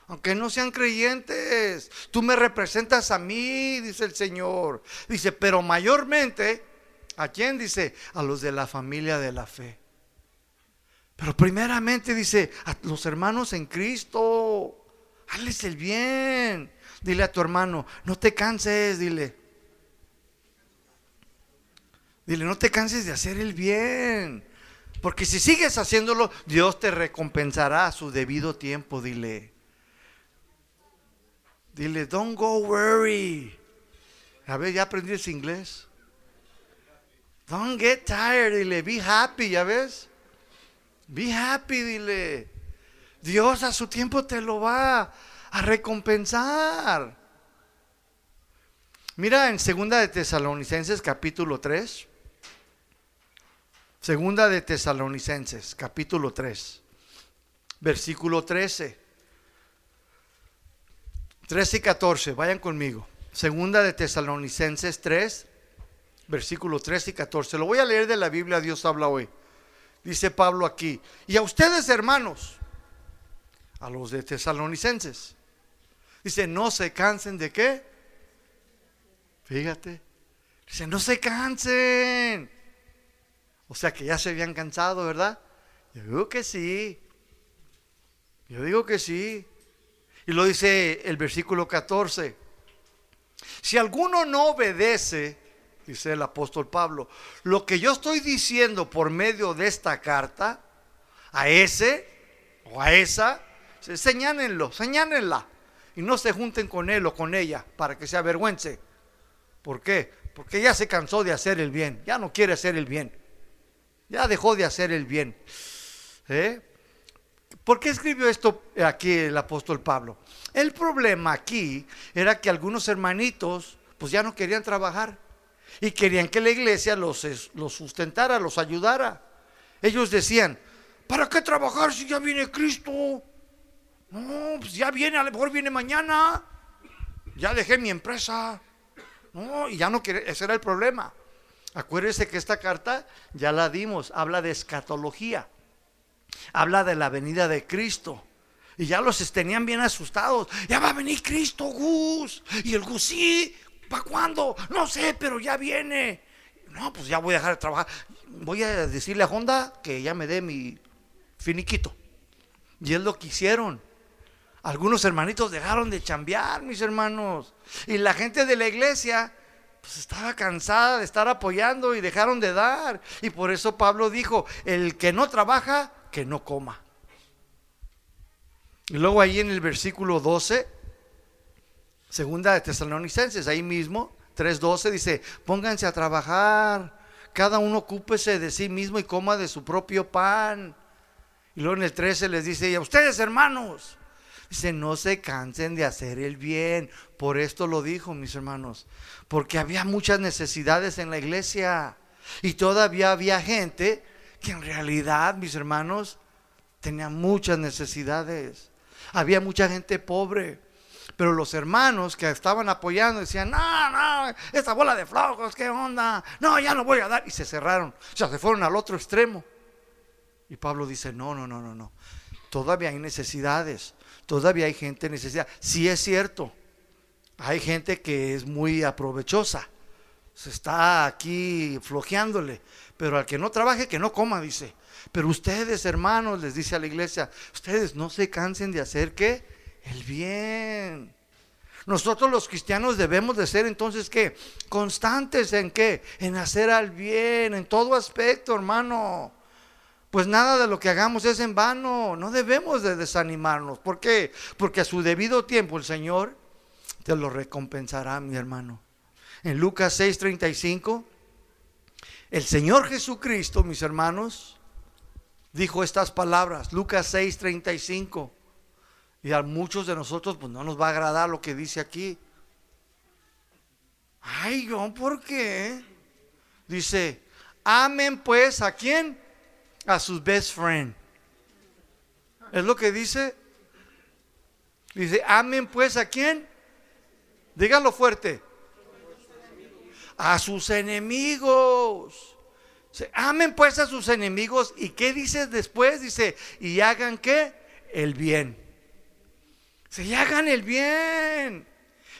aunque no sean creyentes, tú me representas a mí, dice el Señor. Dice, pero mayormente, ¿a quién? Dice, a los de la familia de la fe. Pero primeramente dice, a los hermanos en Cristo, hazles el bien. Dile a tu hermano, no te canses, dile. Dile, no te canses de hacer el bien. Porque si sigues haciéndolo, Dios te recompensará a su debido tiempo, dile. Dile, don't go worry. A ver, ya aprendí inglés. Don't get tired, dile, be happy, ¿ya ves? Be happy, dile. Dios a su tiempo te lo va a recompensar. Mira en Segunda de Tesalonicenses capítulo 3. Segunda de Tesalonicenses capítulo 3. Versículo 13. 13 y 14, vayan conmigo. Segunda de Tesalonicenses 3, versículo 13 y 14. Lo voy a leer de la Biblia, Dios habla hoy. Dice Pablo aquí, y a ustedes hermanos, a los de Tesalonicenses, dice, no se cansen de qué. Fíjate, dice, no se cansen. O sea que ya se habían cansado, ¿verdad? Yo digo que sí. Yo digo que sí. Y lo dice el versículo 14. Si alguno no obedece, dice el apóstol Pablo, lo que yo estoy diciendo por medio de esta carta, a ese o a esa, señálenlo, señálenla. Y no se junten con él o con ella para que se avergüence. ¿Por qué? Porque ya se cansó de hacer el bien, ya no quiere hacer el bien. Ya dejó de hacer el bien. ¿Eh? ¿Por qué escribió esto aquí el apóstol Pablo? El problema aquí era que algunos hermanitos pues ya no querían trabajar y querían que la iglesia los, los sustentara, los ayudara. Ellos decían, ¿para qué trabajar si ya viene Cristo? No, pues ya viene, a lo mejor viene mañana. Ya dejé mi empresa. No, y ya no quiere, ese era el problema. Acuérdese que esta carta ya la dimos, habla de escatología habla de la venida de Cristo. Y ya los tenían bien asustados. Ya va a venir Cristo, Gus. Y el Gus, sí, ¿para cuándo? No sé, pero ya viene. No, pues ya voy a dejar de trabajar. Voy a decirle a Honda que ya me dé mi finiquito. Y es lo que hicieron. Algunos hermanitos dejaron de chambear, mis hermanos. Y la gente de la iglesia pues estaba cansada de estar apoyando y dejaron de dar. Y por eso Pablo dijo, el que no trabaja, que no coma. Y luego ahí en el versículo 12, segunda de Tesalonicenses, ahí mismo, 3.12 dice, pónganse a trabajar, cada uno ocúpese de sí mismo y coma de su propio pan. Y luego en el 13 les dice, y a ustedes hermanos, dice, no se cansen de hacer el bien. Por esto lo dijo, mis hermanos, porque había muchas necesidades en la iglesia y todavía había gente que en realidad, mis hermanos, tenían muchas necesidades. Había mucha gente pobre. Pero los hermanos que estaban apoyando decían, no, no, esta bola de flojos, ¿qué onda? No, ya no voy a dar. Y se cerraron. O sea, se fueron al otro extremo. Y Pablo dice, no, no, no, no, no. Todavía hay necesidades. Todavía hay gente necesidad. Sí es cierto. Hay gente que es muy aprovechosa. Se está aquí flojeándole pero al que no trabaje, que no coma, dice. Pero ustedes, hermanos, les dice a la iglesia, ustedes no se cansen de hacer qué? El bien. Nosotros los cristianos debemos de ser entonces qué? Constantes en qué? En hacer al bien, en todo aspecto, hermano. Pues nada de lo que hagamos es en vano. No debemos de desanimarnos. ¿Por qué? Porque a su debido tiempo el Señor te lo recompensará, mi hermano. En Lucas 6:35 el Señor Jesucristo, mis hermanos, dijo estas palabras, Lucas 6:35. Y a muchos de nosotros pues no nos va a agradar lo que dice aquí. Ay, ¿por qué? Dice, amen pues a quién? A sus best friend. Es lo que dice. Dice, amen pues a quién? Díganlo fuerte a sus enemigos. amen pues a sus enemigos. ¿Y qué dice después? Dice, y hagan qué? El bien. Se hagan el bien.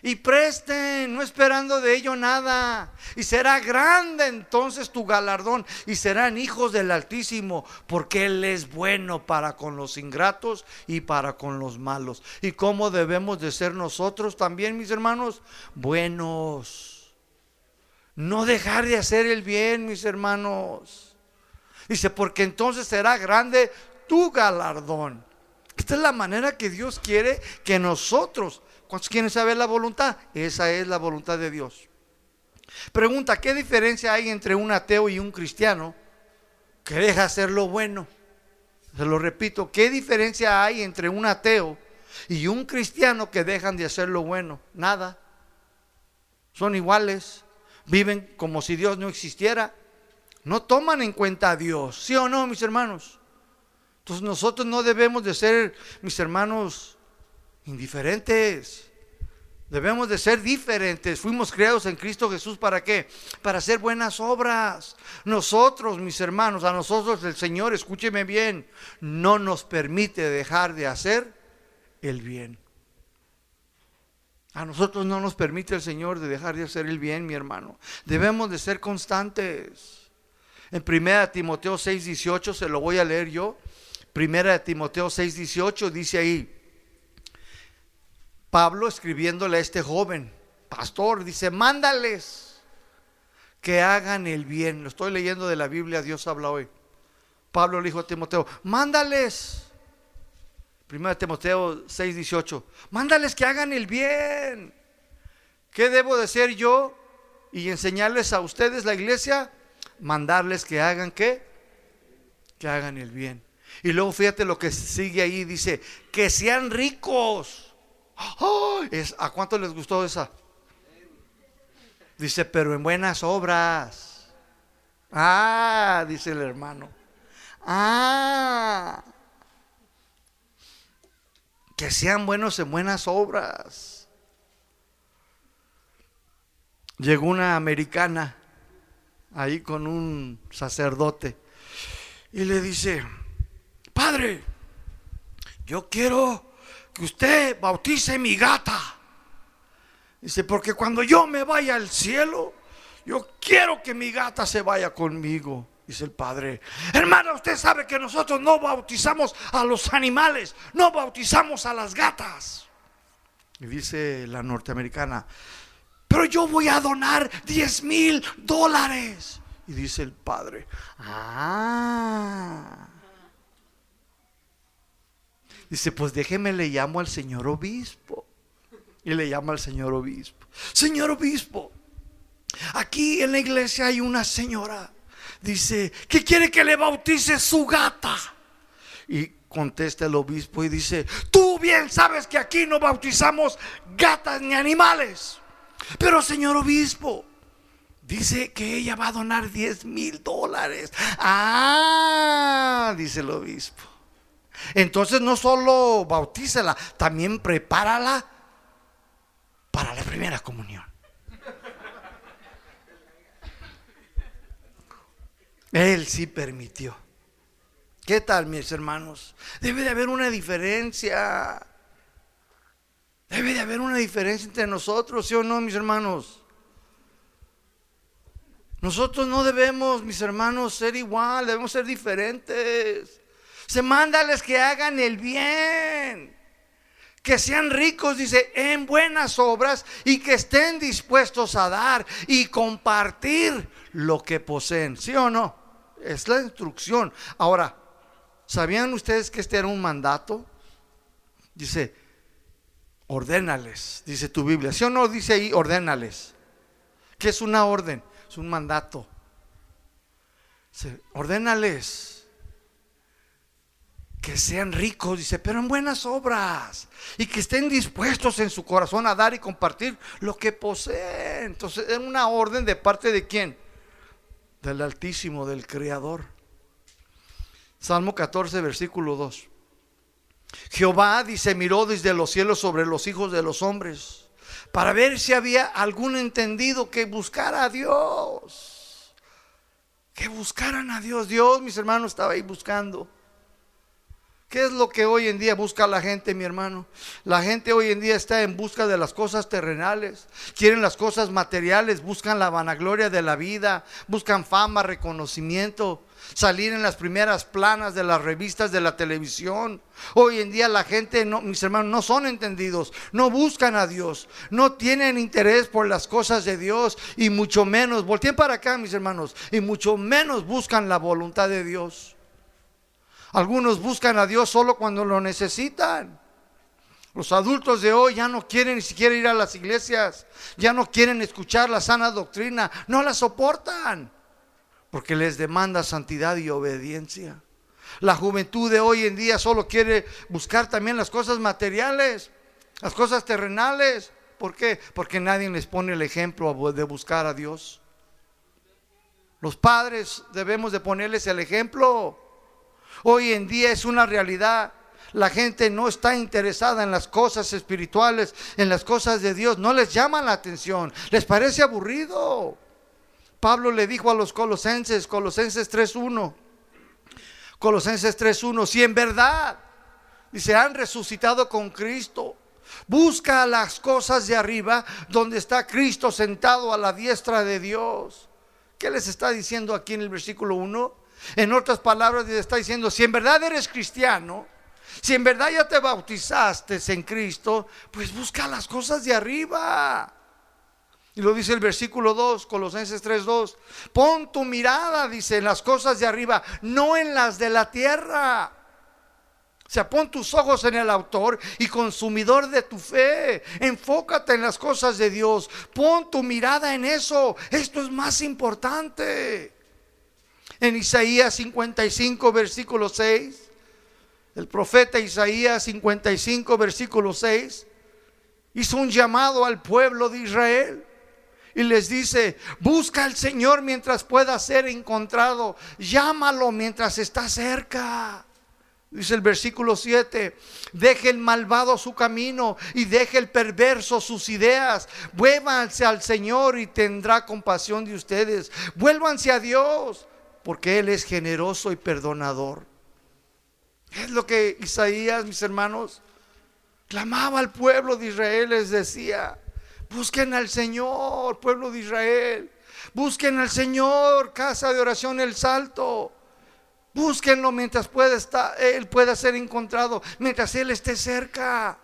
Y presten, no esperando de ello nada. Y será grande entonces tu galardón. Y serán hijos del Altísimo, porque Él es bueno para con los ingratos y para con los malos. ¿Y cómo debemos de ser nosotros también, mis hermanos? Buenos no dejar de hacer el bien, mis hermanos. Dice, porque entonces será grande tu galardón. Esta es la manera que Dios quiere que nosotros, ¿cuántos quieren saber la voluntad? Esa es la voluntad de Dios. Pregunta, ¿qué diferencia hay entre un ateo y un cristiano que deja hacer lo bueno? Se lo repito, ¿qué diferencia hay entre un ateo y un cristiano que dejan de hacer lo bueno? Nada. Son iguales, viven como si Dios no existiera. No toman en cuenta a Dios, ¿sí o no, mis hermanos? Entonces nosotros no debemos de ser, mis hermanos, indiferentes. Debemos de ser diferentes. Fuimos creados en Cristo Jesús para qué? Para hacer buenas obras. Nosotros, mis hermanos, a nosotros el Señor, escúcheme bien, no nos permite dejar de hacer el bien. A nosotros no nos permite el Señor de dejar de hacer el bien, mi hermano. Debemos de ser constantes. En 1 Timoteo 6, 18, se lo voy a leer yo. 1 Timoteo 6, 18 dice ahí, Pablo escribiéndole a este joven pastor, dice, mándales que hagan el bien. Lo estoy leyendo de la Biblia, Dios habla hoy. Pablo le dijo a Timoteo, mándales. Primero Timoteo 6, 18, mándales que hagan el bien. ¿Qué debo de ser yo y enseñarles a ustedes la iglesia? Mandarles que hagan qué? Que hagan el bien. Y luego fíjate lo que sigue ahí, dice, que sean ricos es, ¿A cuánto les gustó esa? Dice, pero en buenas obras. Ah, dice el hermano. Ah, que sean buenos en buenas obras. Llegó una americana ahí con un sacerdote y le dice, Padre, yo quiero que usted bautice mi gata. Dice, porque cuando yo me vaya al cielo, yo quiero que mi gata se vaya conmigo. Dice el padre, hermana, usted sabe que nosotros no bautizamos a los animales, no bautizamos a las gatas. Y dice la norteamericana, pero yo voy a donar 10 mil dólares. Y dice el padre, ah, Dice, pues déjeme le llamo al señor obispo. Y le llama al señor obispo. Señor obispo, aquí en la iglesia hay una señora. Dice, que quiere que le bautice su gata. Y contesta el obispo y dice, tú bien sabes que aquí no bautizamos gatas ni animales. Pero señor obispo, dice que ella va a donar 10 mil dólares. Ah, dice el obispo. Entonces no solo bautízala, también prepárala para la primera comunión. Él sí permitió. ¿Qué tal, mis hermanos? Debe de haber una diferencia. Debe de haber una diferencia entre nosotros, ¿sí o no, mis hermanos? Nosotros no debemos, mis hermanos, ser igual, debemos ser diferentes. Se mándales que hagan el bien. Que sean ricos, dice, en buenas obras y que estén dispuestos a dar y compartir lo que poseen. ¿Sí o no? Es la instrucción. Ahora, ¿sabían ustedes que este era un mandato? Dice, ordénales, dice tu Biblia. ¿Sí o no? Dice ahí, ordénales. ¿Qué es una orden? Es un mandato. ordénales que sean ricos, dice, pero en buenas obras y que estén dispuestos en su corazón a dar y compartir lo que poseen. Entonces, es una orden de parte de quién? Del Altísimo, del Creador. Salmo 14, versículo 2. Jehová dice, miró desde los cielos sobre los hijos de los hombres para ver si había algún entendido que buscara a Dios. Que buscaran a Dios. Dios, mis hermanos, estaba ahí buscando. ¿Qué es lo que hoy en día busca la gente, mi hermano? La gente hoy en día está en busca de las cosas terrenales, quieren las cosas materiales, buscan la vanagloria de la vida, buscan fama, reconocimiento, salir en las primeras planas de las revistas de la televisión. Hoy en día la gente, no, mis hermanos, no son entendidos, no buscan a Dios, no tienen interés por las cosas de Dios y mucho menos, volteen para acá, mis hermanos, y mucho menos buscan la voluntad de Dios. Algunos buscan a Dios solo cuando lo necesitan. Los adultos de hoy ya no quieren ni siquiera ir a las iglesias, ya no quieren escuchar la sana doctrina, no la soportan, porque les demanda santidad y obediencia. La juventud de hoy en día solo quiere buscar también las cosas materiales, las cosas terrenales. ¿Por qué? Porque nadie les pone el ejemplo de buscar a Dios. Los padres debemos de ponerles el ejemplo. Hoy en día es una realidad. La gente no está interesada en las cosas espirituales, en las cosas de Dios. No les llama la atención. Les parece aburrido. Pablo le dijo a los colosenses, Colosenses 3.1, Colosenses 3.1, si en verdad, dice, han resucitado con Cristo, busca las cosas de arriba donde está Cristo sentado a la diestra de Dios. ¿Qué les está diciendo aquí en el versículo 1? En otras palabras, está diciendo, si en verdad eres cristiano, si en verdad ya te bautizaste en Cristo, pues busca las cosas de arriba. Y lo dice el versículo 2, Colosenses 3:2. Pon tu mirada, dice, en las cosas de arriba, no en las de la tierra. O sea, pon tus ojos en el autor y consumidor de tu fe. Enfócate en las cosas de Dios. Pon tu mirada en eso. Esto es más importante. En Isaías 55, versículo 6, el profeta Isaías 55, versículo 6, hizo un llamado al pueblo de Israel y les dice, busca al Señor mientras pueda ser encontrado, llámalo mientras está cerca. Dice el versículo 7, deje el malvado su camino y deje el perverso sus ideas. Vuélvanse al Señor y tendrá compasión de ustedes. Vuélvanse a Dios, porque Él es generoso y perdonador. Es lo que Isaías, mis hermanos, clamaba al pueblo de Israel, les decía, busquen al Señor, pueblo de Israel. Busquen al Señor, casa de oración El Salto. Búsquenlo mientras pueda estar, Él pueda ser encontrado, mientras Él esté cerca.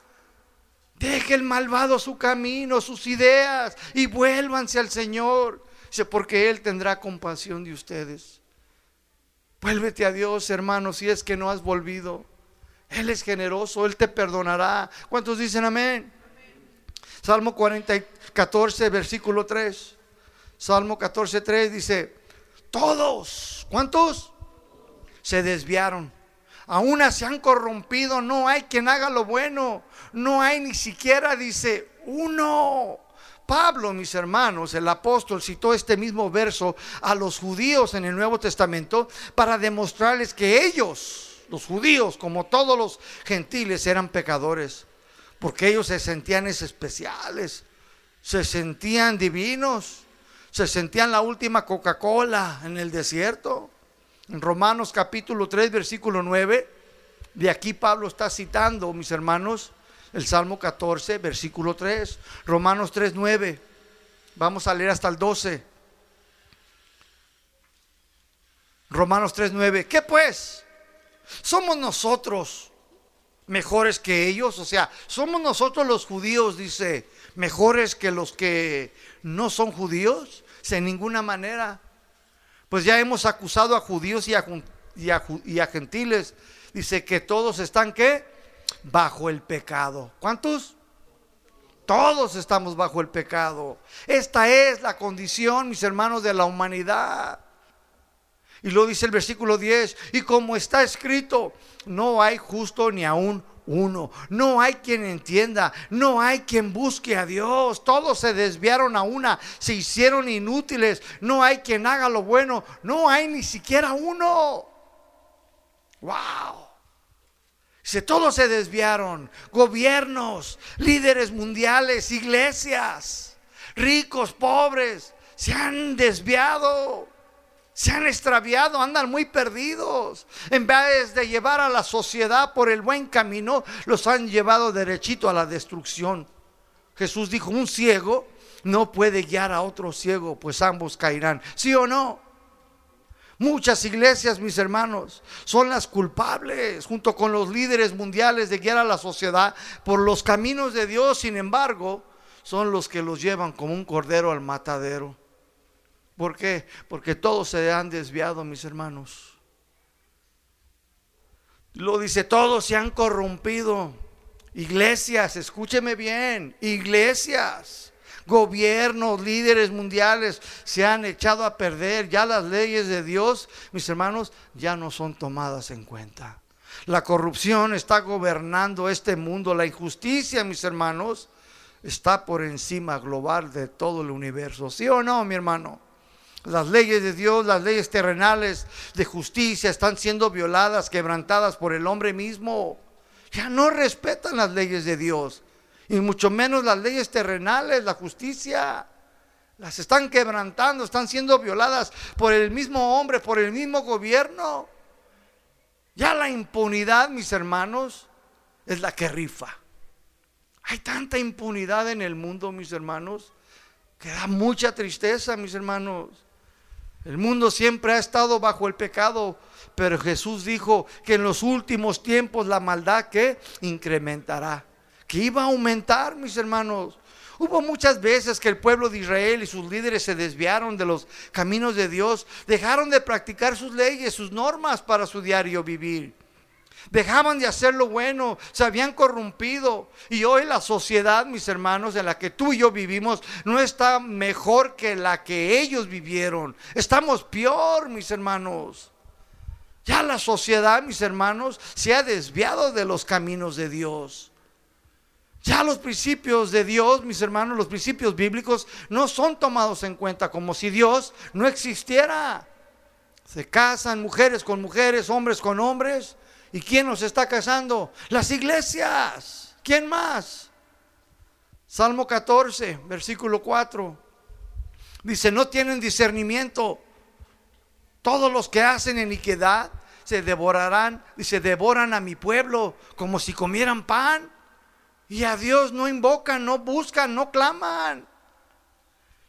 Deje el malvado su camino, sus ideas y vuélvanse al Señor, porque Él tendrá compasión de ustedes. Vuélvete a Dios, hermano, si es que no has volvido. Él es generoso, Él te perdonará. ¿Cuántos dicen amén? Salmo 40, 14, versículo 3. Salmo 14, 3 dice, todos, ¿cuántos? se desviaron. Aún se han corrompido, no hay quien haga lo bueno, no hay ni siquiera, dice, uno. Pablo, mis hermanos, el apóstol citó este mismo verso a los judíos en el Nuevo Testamento para demostrarles que ellos, los judíos, como todos los gentiles, eran pecadores, porque ellos se sentían especiales, se sentían divinos, se sentían la última Coca-Cola en el desierto. En Romanos capítulo 3, versículo 9, de aquí Pablo está citando, mis hermanos, el Salmo 14, versículo 3. Romanos 3, 9. Vamos a leer hasta el 12. Romanos 3, 9. ¿Qué pues? ¿Somos nosotros mejores que ellos? O sea, ¿somos nosotros los judíos, dice, mejores que los que no son judíos? De ninguna manera pues ya hemos acusado a judíos y a, gentiles. Dice que todos están qué? Bajo el pecado. ¿Cuántos? Todos estamos bajo el pecado. Esta es la condición, mis hermanos, de la humanidad. Y lo dice el versículo 10, y como está escrito, no hay justo ni aún uno. No hay quien entienda, no hay quien busque a Dios. Todos se desviaron a una, se hicieron inútiles. No hay quien haga lo bueno, no hay ni siquiera uno. Wow. Si todos se desviaron, gobiernos, líderes mundiales, iglesias, ricos, pobres, se han desviado. Se han extraviado, andan muy perdidos. En vez de llevar a la sociedad por el buen camino, los han llevado derechito a la destrucción. Jesús dijo, un ciego no puede guiar a otro ciego, pues ambos caerán. ¿Sí o no? Muchas iglesias, mis hermanos, son las culpables, junto con los líderes mundiales, de guiar a la sociedad por los caminos de Dios. Sin embargo, son los que los llevan como un cordero al matadero. ¿Por qué? Porque todos se han desviado, mis hermanos. Lo dice, todos se han corrompido. Iglesias, escúcheme bien, iglesias, gobiernos, líderes mundiales se han echado a perder. Ya las leyes de Dios, mis hermanos, ya no son tomadas en cuenta. La corrupción está gobernando este mundo, la injusticia, mis hermanos, está por encima global de todo el universo. ¿Sí o no, mi hermano? Las leyes de Dios, las leyes terrenales de justicia están siendo violadas, quebrantadas por el hombre mismo. Ya no respetan las leyes de Dios, y mucho menos las leyes terrenales, la justicia. Las están quebrantando, están siendo violadas por el mismo hombre, por el mismo gobierno. Ya la impunidad, mis hermanos, es la que rifa. Hay tanta impunidad en el mundo, mis hermanos, que da mucha tristeza, mis hermanos. El mundo siempre ha estado bajo el pecado, pero Jesús dijo que en los últimos tiempos la maldad que incrementará, que iba a aumentar, mis hermanos. Hubo muchas veces que el pueblo de Israel y sus líderes se desviaron de los caminos de Dios, dejaron de practicar sus leyes, sus normas para su diario vivir. Dejaban de hacer lo bueno, se habían corrompido. Y hoy la sociedad, mis hermanos, en la que tú y yo vivimos, no está mejor que la que ellos vivieron. Estamos peor, mis hermanos. Ya la sociedad, mis hermanos, se ha desviado de los caminos de Dios. Ya los principios de Dios, mis hermanos, los principios bíblicos no son tomados en cuenta como si Dios no existiera. Se casan mujeres con mujeres, hombres con hombres. ¿Y quién nos está casando? Las iglesias. ¿Quién más? Salmo 14, versículo 4. Dice, no tienen discernimiento. Todos los que hacen iniquidad se devorarán, dice, devoran a mi pueblo como si comieran pan. Y a Dios no invocan, no buscan, no claman.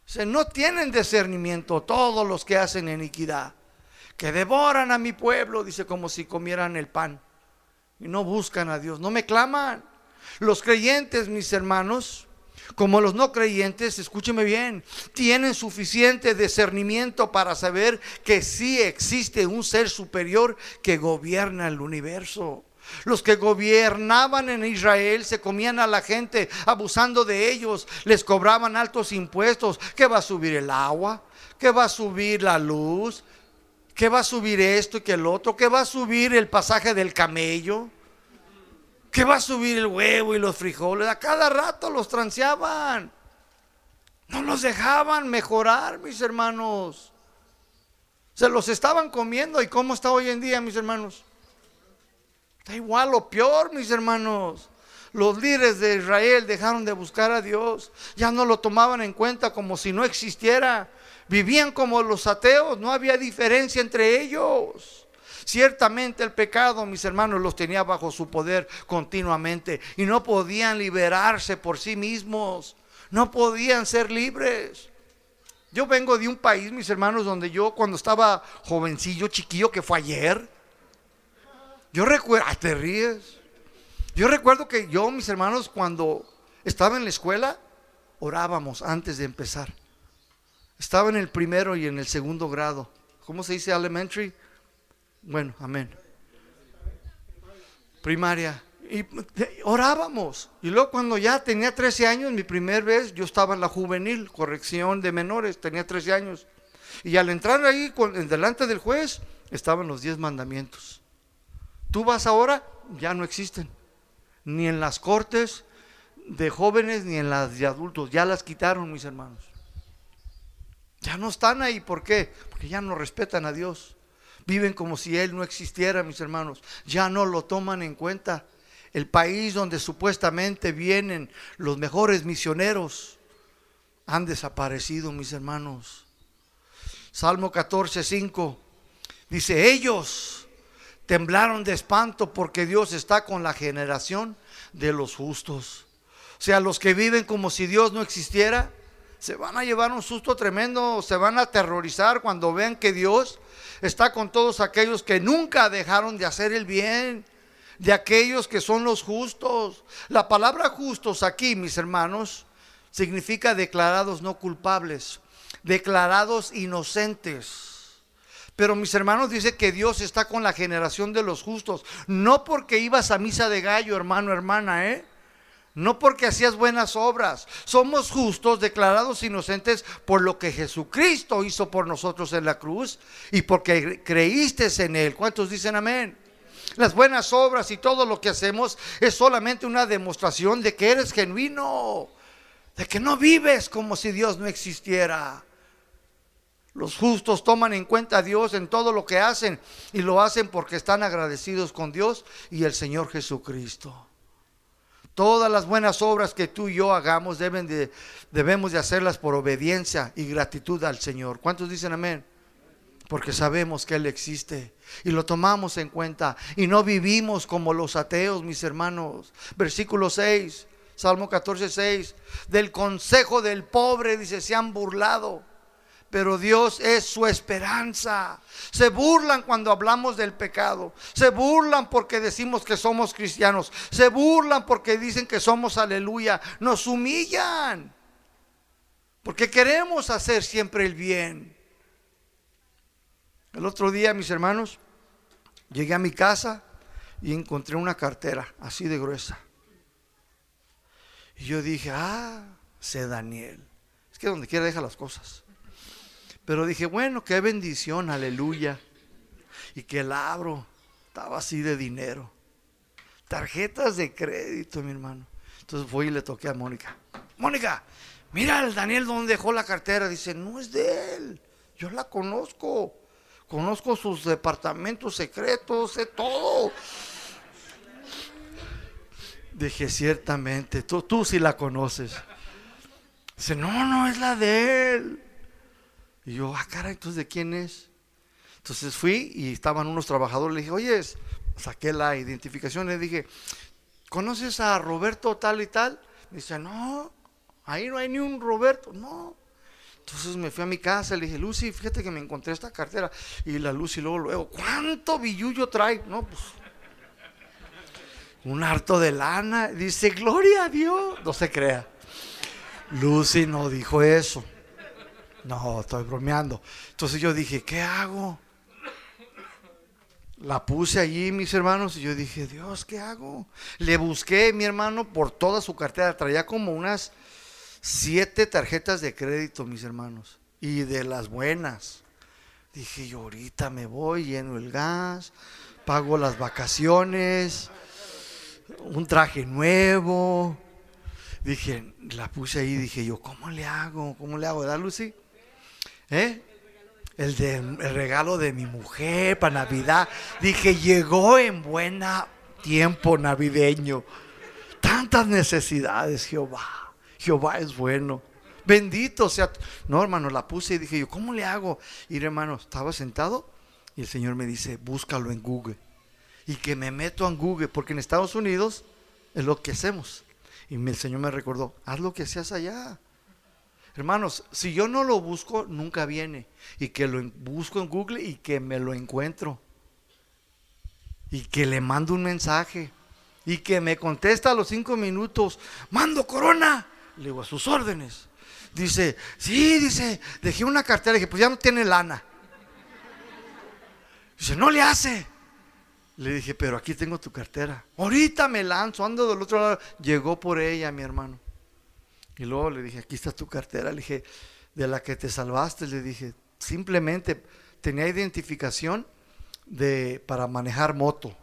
Dice, no tienen discernimiento todos los que hacen iniquidad que devoran a mi pueblo, dice, como si comieran el pan. Y no buscan a Dios, no me claman. Los creyentes, mis hermanos, como los no creyentes, escúcheme bien, tienen suficiente discernimiento para saber que sí existe un ser superior que gobierna el universo. Los que gobernaban en Israel se comían a la gente abusando de ellos, les cobraban altos impuestos. ¿Qué va a subir el agua? ¿Qué va a subir la luz? ¿Qué va a subir esto y que el otro? ¿Qué va a subir el pasaje del camello? ¿Qué va a subir el huevo y los frijoles? A cada rato los transeaban. No los dejaban mejorar, mis hermanos. Se los estaban comiendo. ¿Y cómo está hoy en día, mis hermanos? Está igual o peor, mis hermanos. Los líderes de Israel dejaron de buscar a Dios. Ya no lo tomaban en cuenta como si no existiera. Vivían como los ateos, no había diferencia entre ellos. Ciertamente el pecado, mis hermanos, los tenía bajo su poder continuamente y no podían liberarse por sí mismos, no podían ser libres. Yo vengo de un país, mis hermanos, donde yo cuando estaba jovencillo, chiquillo, que fue ayer, yo recuerdo, te ríes, yo recuerdo que yo, mis hermanos, cuando estaba en la escuela, orábamos antes de empezar. Estaba en el primero y en el segundo grado. ¿Cómo se dice elementary? Bueno, amén. Primaria. Y orábamos. Y luego cuando ya tenía 13 años, mi primer vez, yo estaba en la juvenil, corrección de menores, tenía 13 años. Y al entrar ahí, delante del juez, estaban los 10 mandamientos. Tú vas ahora, ya no existen. Ni en las cortes de jóvenes, ni en las de adultos. Ya las quitaron, mis hermanos. Ya no están ahí. ¿Por qué? Porque ya no respetan a Dios. Viven como si Él no existiera, mis hermanos. Ya no lo toman en cuenta. El país donde supuestamente vienen los mejores misioneros han desaparecido, mis hermanos. Salmo 14, 5 dice, ellos temblaron de espanto porque Dios está con la generación de los justos. O sea, los que viven como si Dios no existiera, se van a llevar un susto tremendo, se van a aterrorizar cuando vean que Dios está con todos aquellos que nunca dejaron de hacer el bien, de aquellos que son los justos. La palabra justos aquí, mis hermanos, significa declarados no culpables, declarados inocentes. Pero mis hermanos dice que Dios está con la generación de los justos, no porque ibas a misa de gallo, hermano, hermana, ¿eh? no porque hacías buenas obras. Somos justos, declarados inocentes por lo que Jesucristo hizo por nosotros en la cruz y porque creíste en Él. ¿Cuántos dicen amén? Las buenas obras y todo lo que hacemos es solamente una demostración de que eres genuino, de que no vives como si Dios no existiera. Los justos toman en cuenta a Dios en todo lo que hacen y lo hacen porque están agradecidos con Dios y el Señor Jesucristo. Todas las buenas obras que tú y yo hagamos deben de, debemos de hacerlas por obediencia y gratitud al Señor. ¿Cuántos dicen amén? Porque sabemos que Él existe y lo tomamos en cuenta y no vivimos como los ateos, mis hermanos. Versículo 6, Salmo 14, 6. Del consejo del pobre, dice, se han burlado pero Dios es su esperanza. Se burlan cuando hablamos del pecado. Se burlan porque decimos que somos cristianos. Se burlan porque dicen que somos aleluya. Nos humillan. Porque queremos hacer siempre el bien. El otro día, mis hermanos, llegué a mi casa y encontré una cartera así de gruesa. Y yo dije, ah, sé Daniel. Es que donde quiera deja las cosas. Pero dije, bueno, qué bendición, aleluya. Y que la abro, estaba así de dinero. Tarjetas de crédito, mi hermano. Entonces fui y le toqué a Mónica. Mónica, mira el Daniel donde dejó la cartera. Dice, no es de él. Yo la conozco. Conozco sus departamentos secretos, sé todo. Dije, ciertamente, tú, tú sí la conoces. Dice, no, no es la de él. Y yo, ah, cara, entonces ¿de quién es? Entonces fui y estaban unos trabajadores. Le dije, oye, saqué la identificación. Le dije, ¿conoces a Roberto tal y tal? Me dice, no, ahí no hay ni un Roberto. No. Entonces me fui a mi casa, le dije, Lucy, fíjate que me encontré esta cartera. Y la Lucy luego, luego, ¿cuánto billullo trae? No, pues, un harto de lana. Dice, gloria a Dios. No se crea. Lucy no dijo eso. No, estoy bromeando. Entonces yo dije, ¿qué hago? La puse allí, mis hermanos, y yo dije, Dios, ¿qué hago? Le busqué, mi hermano, por toda su cartera. Traía como unas siete tarjetas de crédito, mis hermanos, y de las buenas. Dije, yo ahorita me voy, lleno el gas, pago las vacaciones, un traje nuevo. Dije, la puse ahí, dije yo, ¿cómo le hago? ¿Cómo le hago? ¿Verdad, Lucy? ¿Eh? El, de, regalo de mi mujer para Navidad. Dije, llegó en buen tiempo navideño. Tantas necesidades, Jehová. Jehová es bueno. Bendito sea. No, hermano, la puse y dije yo, ¿cómo le hago? Y hermano, estaba sentado y el Señor me dice, búscalo en Google. Y que me meto en Google, porque en Estados Unidos es lo que hacemos. Y el Señor me recordó, haz lo que hacías allá. Hermanos, si yo no lo busco, nunca viene. Y que lo busco en Google y que me lo encuentro. Y que le mando un mensaje. Y que me contesta a los cinco minutos, mando corona. Le digo, a sus órdenes. Dice, sí, dice, dejé una cartera. Le dije, pues ya no tiene lana. Dice, no le hace. Le dije, pero aquí tengo tu cartera. Ahorita me lanzo, ando del otro lado. Llegó por ella, mi hermano. Y luego le dije, aquí está tu cartera. Le dije, de la que te salvaste, le dije, simplemente tenía identificación de, para manejar moto,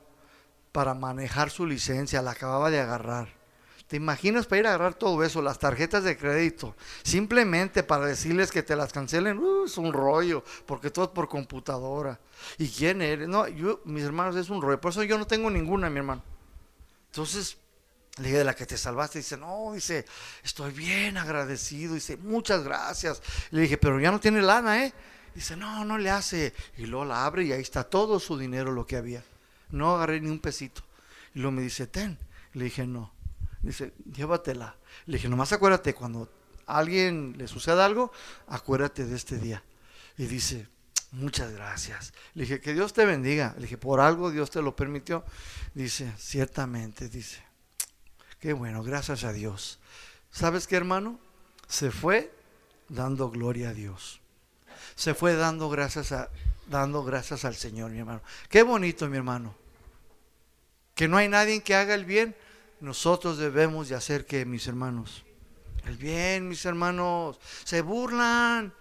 para manejar su licencia, la acababa de agarrar. ¿Te imaginas para ir a agarrar todo eso, las tarjetas de crédito, simplemente para decirles que te las cancelen? Uh, es un rollo, porque todo es por computadora. ¿Y quién eres? No, yo, mis hermanos, es un rollo. Por eso yo no tengo ninguna, mi hermano. Entonces, le dije, de la que te salvaste. Dice, no, dice, estoy bien agradecido. Dice, muchas gracias. Le dije, pero ya no tiene lana, ¿eh? Dice, no, no le hace. Y luego la abre y ahí está todo su dinero, lo que había. No agarré ni un pesito. Y luego me dice, ten. Le dije, no. Dice, llévatela. Le dije, nomás acuérdate, cuando a alguien le suceda algo, acuérdate de este día. Y dice, muchas gracias. Le dije, que Dios te bendiga. Le dije, por algo Dios te lo permitió. Dice, ciertamente, dice. Qué bueno, gracias a Dios. ¿Sabes qué, hermano? Se fue dando gloria a Dios. Se fue dando gracias a dando gracias al Señor, mi hermano. Qué bonito, mi hermano. Que no hay nadie que haga el bien Nosotros debemos de hacer que, mis hermanos, el bien, mis hermanos, se burlan.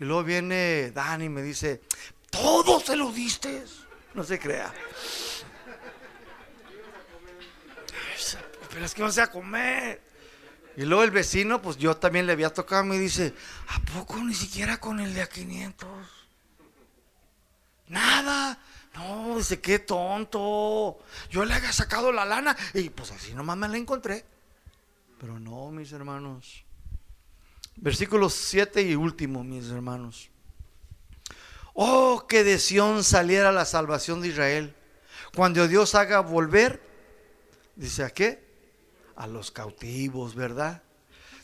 Y luego viene Dani y me dice, todo se lo diste. No se crea. Pero es que no a comer. Y luego el vecino, pues yo también le había tocado, me dice, ¿a poco ni siquiera con el de a 500? Nada. No, dice, qué tonto. Yo le había sacado la lana y pues así nomás me la encontré. Pero no, mis hermanos. Versículo 7 y último, mis hermanos. Oh, que de Sión saliera la salvación de Israel. Cuando Dios haga volver, dice a qué? A los cautivos, ¿verdad?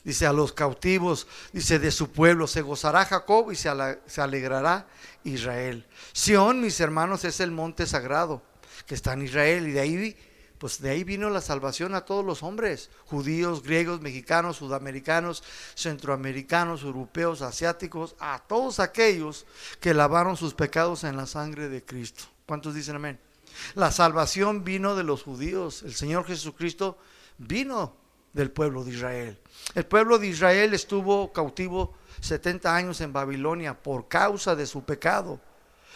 Dice a los cautivos, dice de su pueblo, se gozará Jacob y se, alegrará Israel. Sión, mis hermanos, es el monte sagrado que está en Israel y de ahí pues de ahí vino la salvación a todos los hombres, judíos, griegos, mexicanos, sudamericanos, centroamericanos, europeos, asiáticos, a todos aquellos que lavaron sus pecados en la sangre de Cristo. ¿Cuántos dicen amén? La salvación vino de los judíos, el Señor Jesucristo vino del pueblo de Israel. El pueblo de Israel estuvo cautivo 70 años en Babilonia por causa de su pecado.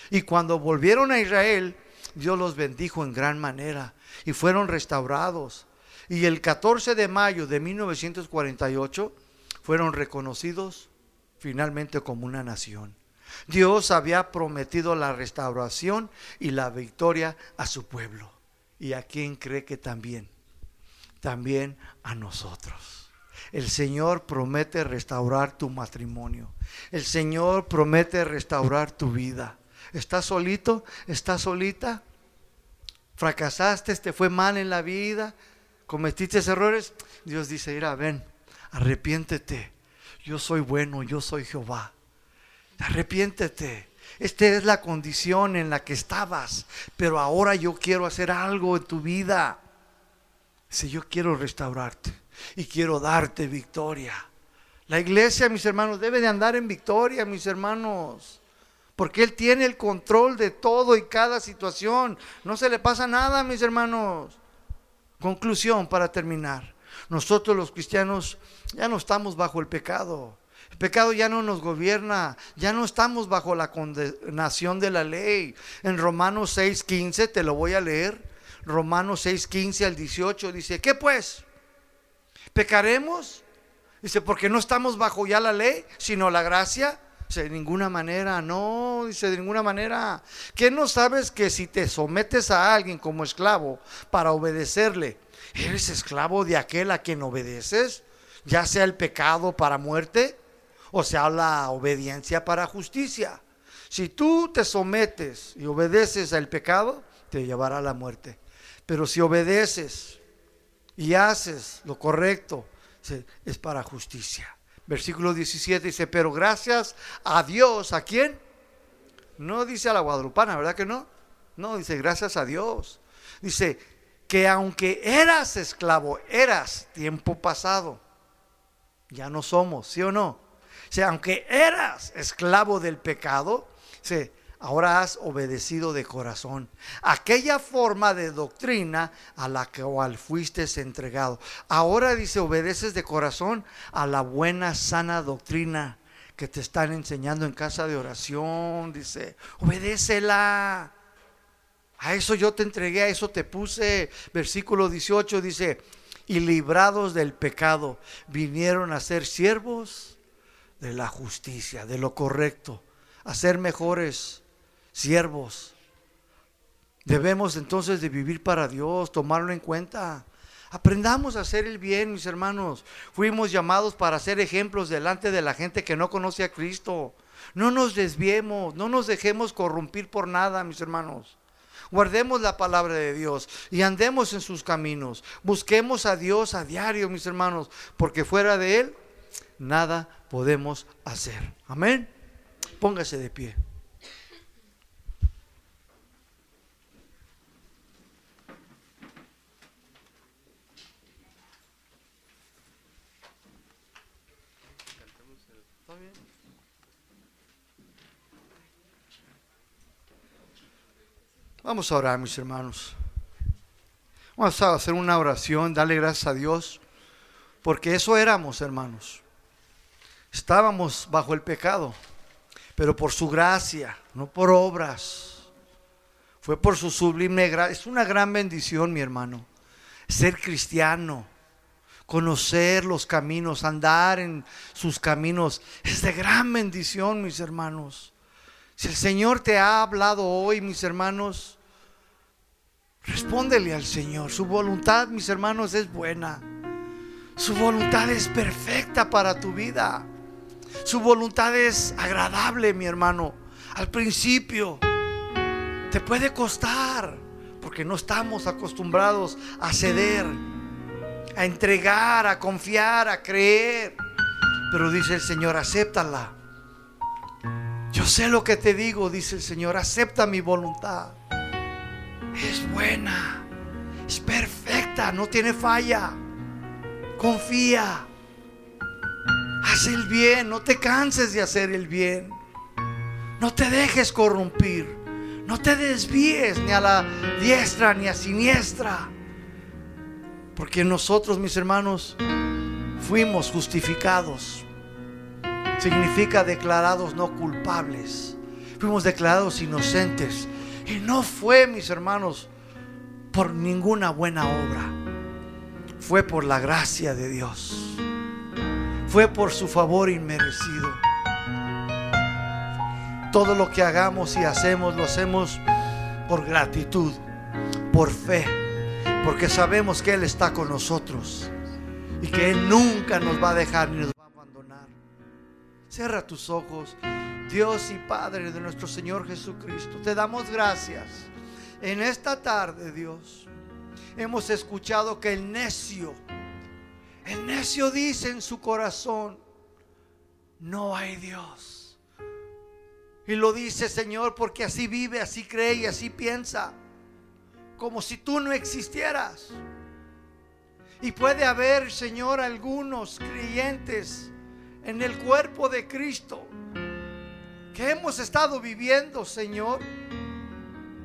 Y cuando volvieron a Israel, Dios los bendijo en gran manera y fueron restaurados. Y el 14 de mayo de 1948 fueron reconocidos finalmente como una nación. Dios había prometido la restauración y la victoria a su pueblo. ¿Y a quién cree que también? También a nosotros. El Señor promete restaurar tu matrimonio. El Señor promete restaurar tu vida. ¿Estás solito? ¿Estás solita? fracasaste, te fue mal en la vida, cometiste errores, Dios dice, mira, ven, arrepiéntete. Yo soy bueno, yo soy Jehová. Arrepiéntete. Esta es la condición en la que estabas, pero ahora yo quiero hacer algo en tu vida. Si yo quiero restaurarte y quiero darte victoria. La iglesia, mis hermanos, debe de andar en victoria, mis hermanos porque Él tiene el control de todo y cada situación. No se le pasa nada, mis hermanos. Conclusión para terminar. Nosotros los cristianos ya no estamos bajo el pecado. El pecado ya no nos gobierna, ya no estamos bajo la condenación de la ley. En Romanos 6:15 te lo voy a leer. Romanos 6:15 al 18 dice, ¿qué pues? ¿Pecaremos? Dice, porque no estamos bajo ya la ley, sino la gracia de ninguna manera, no, dice, de ninguna manera. ¿Qué no sabes que si te sometes a alguien como esclavo para obedecerle, eres esclavo de aquel a quien obedeces? Ya sea el pecado para muerte o sea la obediencia para justicia. Si tú te sometes y obedeces al pecado, te llevará a la muerte. Pero si obedeces y haces lo correcto, es para justicia. Versículo 17 dice, pero gracias a Dios, ¿a quién? No dice a la guadalupana, ¿verdad que no? No, dice gracias a Dios. Dice que aunque eras esclavo, eras tiempo pasado, ya no somos, ¿sí o no? O sea, aunque eras esclavo del pecado, se ahora has obedecido de corazón aquella forma de doctrina a la cual fuiste entregado. Ahora dice, obedeces de corazón a la buena, sana doctrina que te están enseñando en casa de oración. Dice, obedécela. A eso yo te entregué, a eso te puse. Versículo 18 dice, y librados del pecado, vinieron a ser siervos de la justicia, de lo correcto, a ser mejores siervos. Debemos entonces de vivir para Dios, tomarlo en cuenta. Aprendamos a hacer el bien, mis hermanos. Fuimos llamados para ser ejemplos delante de la gente que no conoce a Cristo. No nos desviemos, no nos dejemos corrompir por nada, mis hermanos. Guardemos la palabra de Dios y andemos en sus caminos. Busquemos a Dios a diario, mis hermanos, porque fuera de Él nada podemos hacer. Amén. Póngase de pie. Vamos a orar, mis hermanos. Vamos a hacer una oración, darle gracias a Dios, porque eso éramos, hermanos. Estábamos bajo el pecado, pero por su gracia, no por obras. Fue por su sublime gracia. Es una gran bendición, mi hermano, ser cristiano, conocer los caminos, andar en sus caminos. Es de gran bendición, mis hermanos. Si el Señor te ha hablado hoy, mis hermanos, Respóndele al Señor. Su voluntad, mis hermanos, es buena. Su voluntad es perfecta para tu vida. Su voluntad es agradable, mi hermano. Al principio te puede costar, porque no estamos acostumbrados a ceder, a entregar, a confiar, a creer. Pero dice el Señor, acéptala. Yo sé lo que te digo, dice el Señor, acepta mi voluntad es buena, es perfecta, no tiene falla. Confía. Haz el bien, no te canses de hacer el bien. No te dejes corrompir. No te desvíes ni a la diestra ni a siniestra. Porque nosotros, mis hermanos, fuimos justificados. Significa declarados no culpables. Fuimos declarados inocentes y no fue, mis hermanos, por ninguna buena obra. Fue por la gracia de Dios. Fue por su favor inmerecido. Todo lo que hagamos y hacemos lo hacemos por gratitud, por fe, porque sabemos que Él está con nosotros y que Él nunca nos va a dejar ni nos va a abandonar. Cierra tus ojos. Dios y Padre de nuestro Señor Jesucristo, te damos gracias. En esta tarde, Dios, hemos escuchado que el necio, el necio dice en su corazón, no hay Dios. Y lo dice, Señor, porque así vive, así cree y así piensa, como si tú no existieras. Y puede haber, Señor, algunos creyentes en el cuerpo de Cristo que hemos estado viviendo, Señor,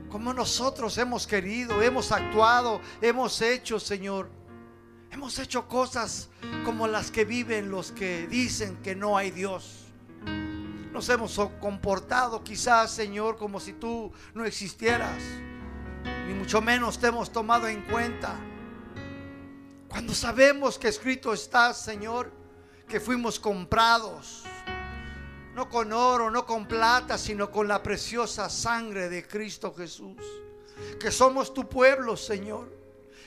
como nosotros hemos querido, hemos actuado, hemos hecho, Señor. Hemos hecho cosas como las que viven los que dicen que no hay Dios. Nos hemos comportado quizás, Señor, como si tú no existieras. Ni mucho menos te hemos tomado en cuenta. Cuando sabemos que escrito está, Señor, que fuimos comprados no con oro, no con plata, sino con la preciosa sangre de Cristo Jesús. Que somos tu pueblo, Señor.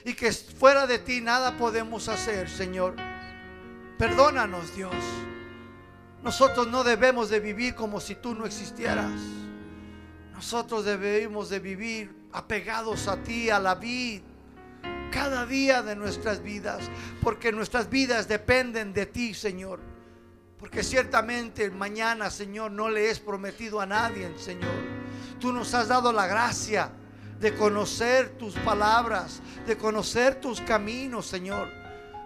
Y que fuera de ti nada podemos hacer, Señor. Perdónanos, Dios. Nosotros no debemos de vivir como si tú no existieras. Nosotros debemos de vivir apegados a ti, a la vida, cada día de nuestras vidas, porque nuestras vidas dependen de ti, Señor. Porque ciertamente mañana, Señor, no le es prometido a nadie, Señor. Tú nos has dado la gracia de conocer tus palabras, de conocer tus caminos, Señor.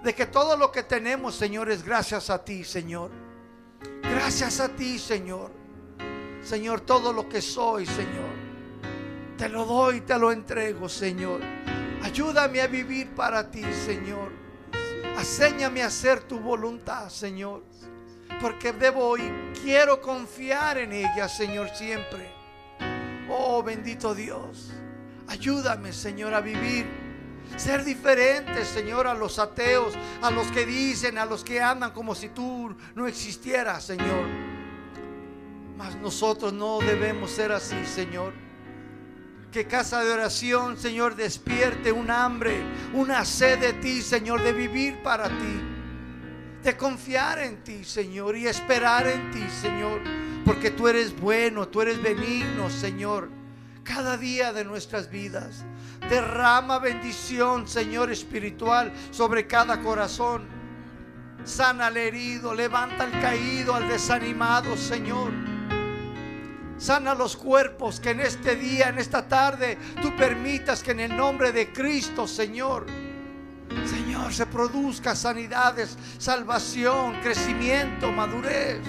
De que todo lo que tenemos, Señor, es gracias a ti, Señor. Gracias a ti, Señor. Señor, todo lo que soy, Señor. Te lo doy, te lo entrego, Señor. Ayúdame a vivir para ti, Señor. Aséñame a hacer tu voluntad, Señor porque debo y quiero confiar en ella, Señor, siempre. Oh, bendito Dios. Ayúdame, Señor, a vivir. Ser diferente, Señor, a los ateos, a los que dicen, a los que andan como si tú no existieras, Señor. Mas nosotros no debemos ser así, Señor. Que casa de oración, Señor, despierte un hambre, una sed de ti, Señor, de vivir para ti de confiar en ti, Señor, y esperar en ti, Señor, porque tú eres bueno, tú eres benigno, Señor, cada día de nuestras vidas. Derrama bendición, Señor, espiritual sobre cada corazón. Sana al herido, levanta al caído, al desanimado, Señor. Sana los cuerpos que en este día, en esta tarde, tú permitas que en el nombre de Cristo, Señor, Se produzca sanidades, salvación, crecimiento, madurez.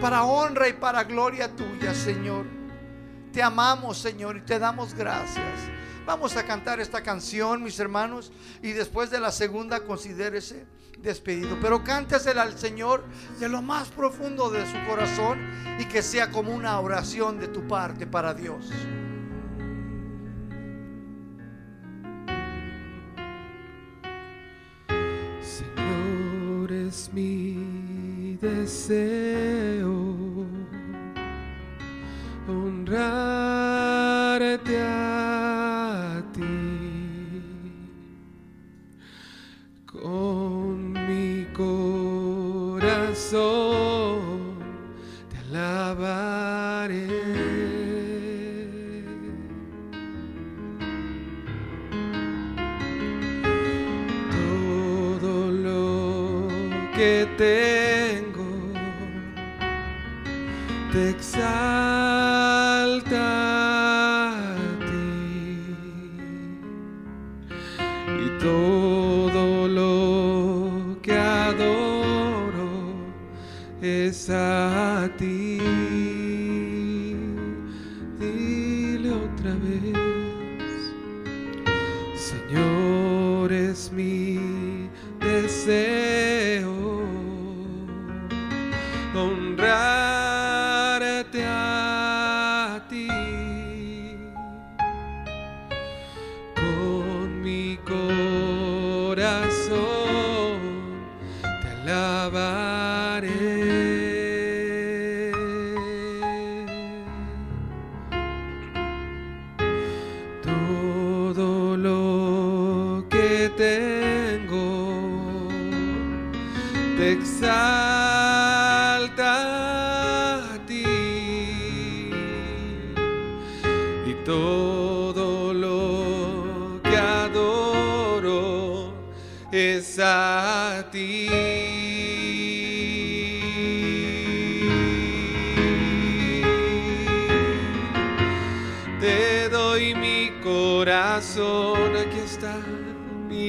Para honra y para gloria tuya, Señor. Te amamos, Señor, y te damos gracias. Vamos a cantar esta canción, mis hermanos, y después de la segunda considérese despedido. Pero cántesela al Señor de lo más profundo de su corazón y que sea como una oración de tu parte para Dios. Es mi deseo honrarte a ti con mi corazón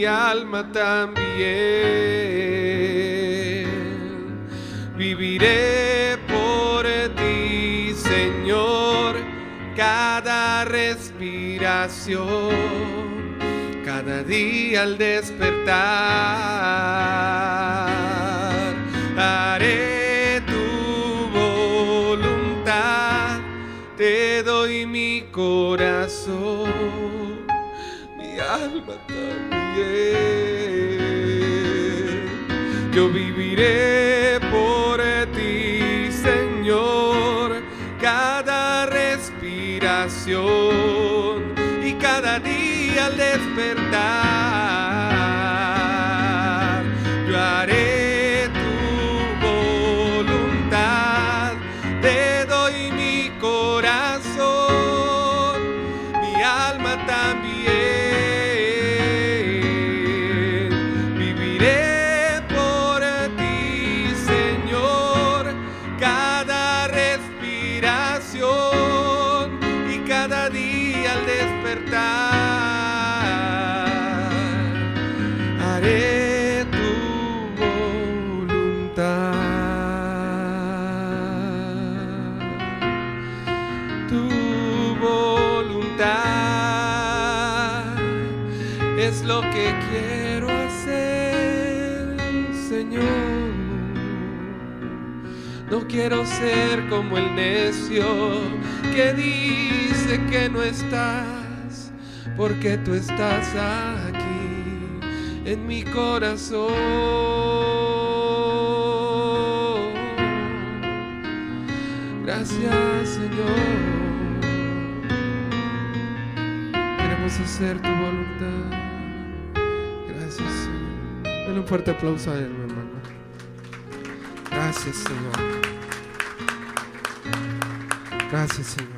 alma también. Viviré por ti, Señor, cada respiración, cada día al despertar. Haré tu voluntad, te doy mi corazón, Yo viviré por ti, Señor, cada respiración quiero ser como el necio que dice que no estás, porque tú estás aquí en mi corazón. Gracias, Señor. Queremos hacer tu voluntad. Gracias, Señor. Dale un fuerte aplauso a Él, mi hermano. Gracias, Señor. Gracias, Señor.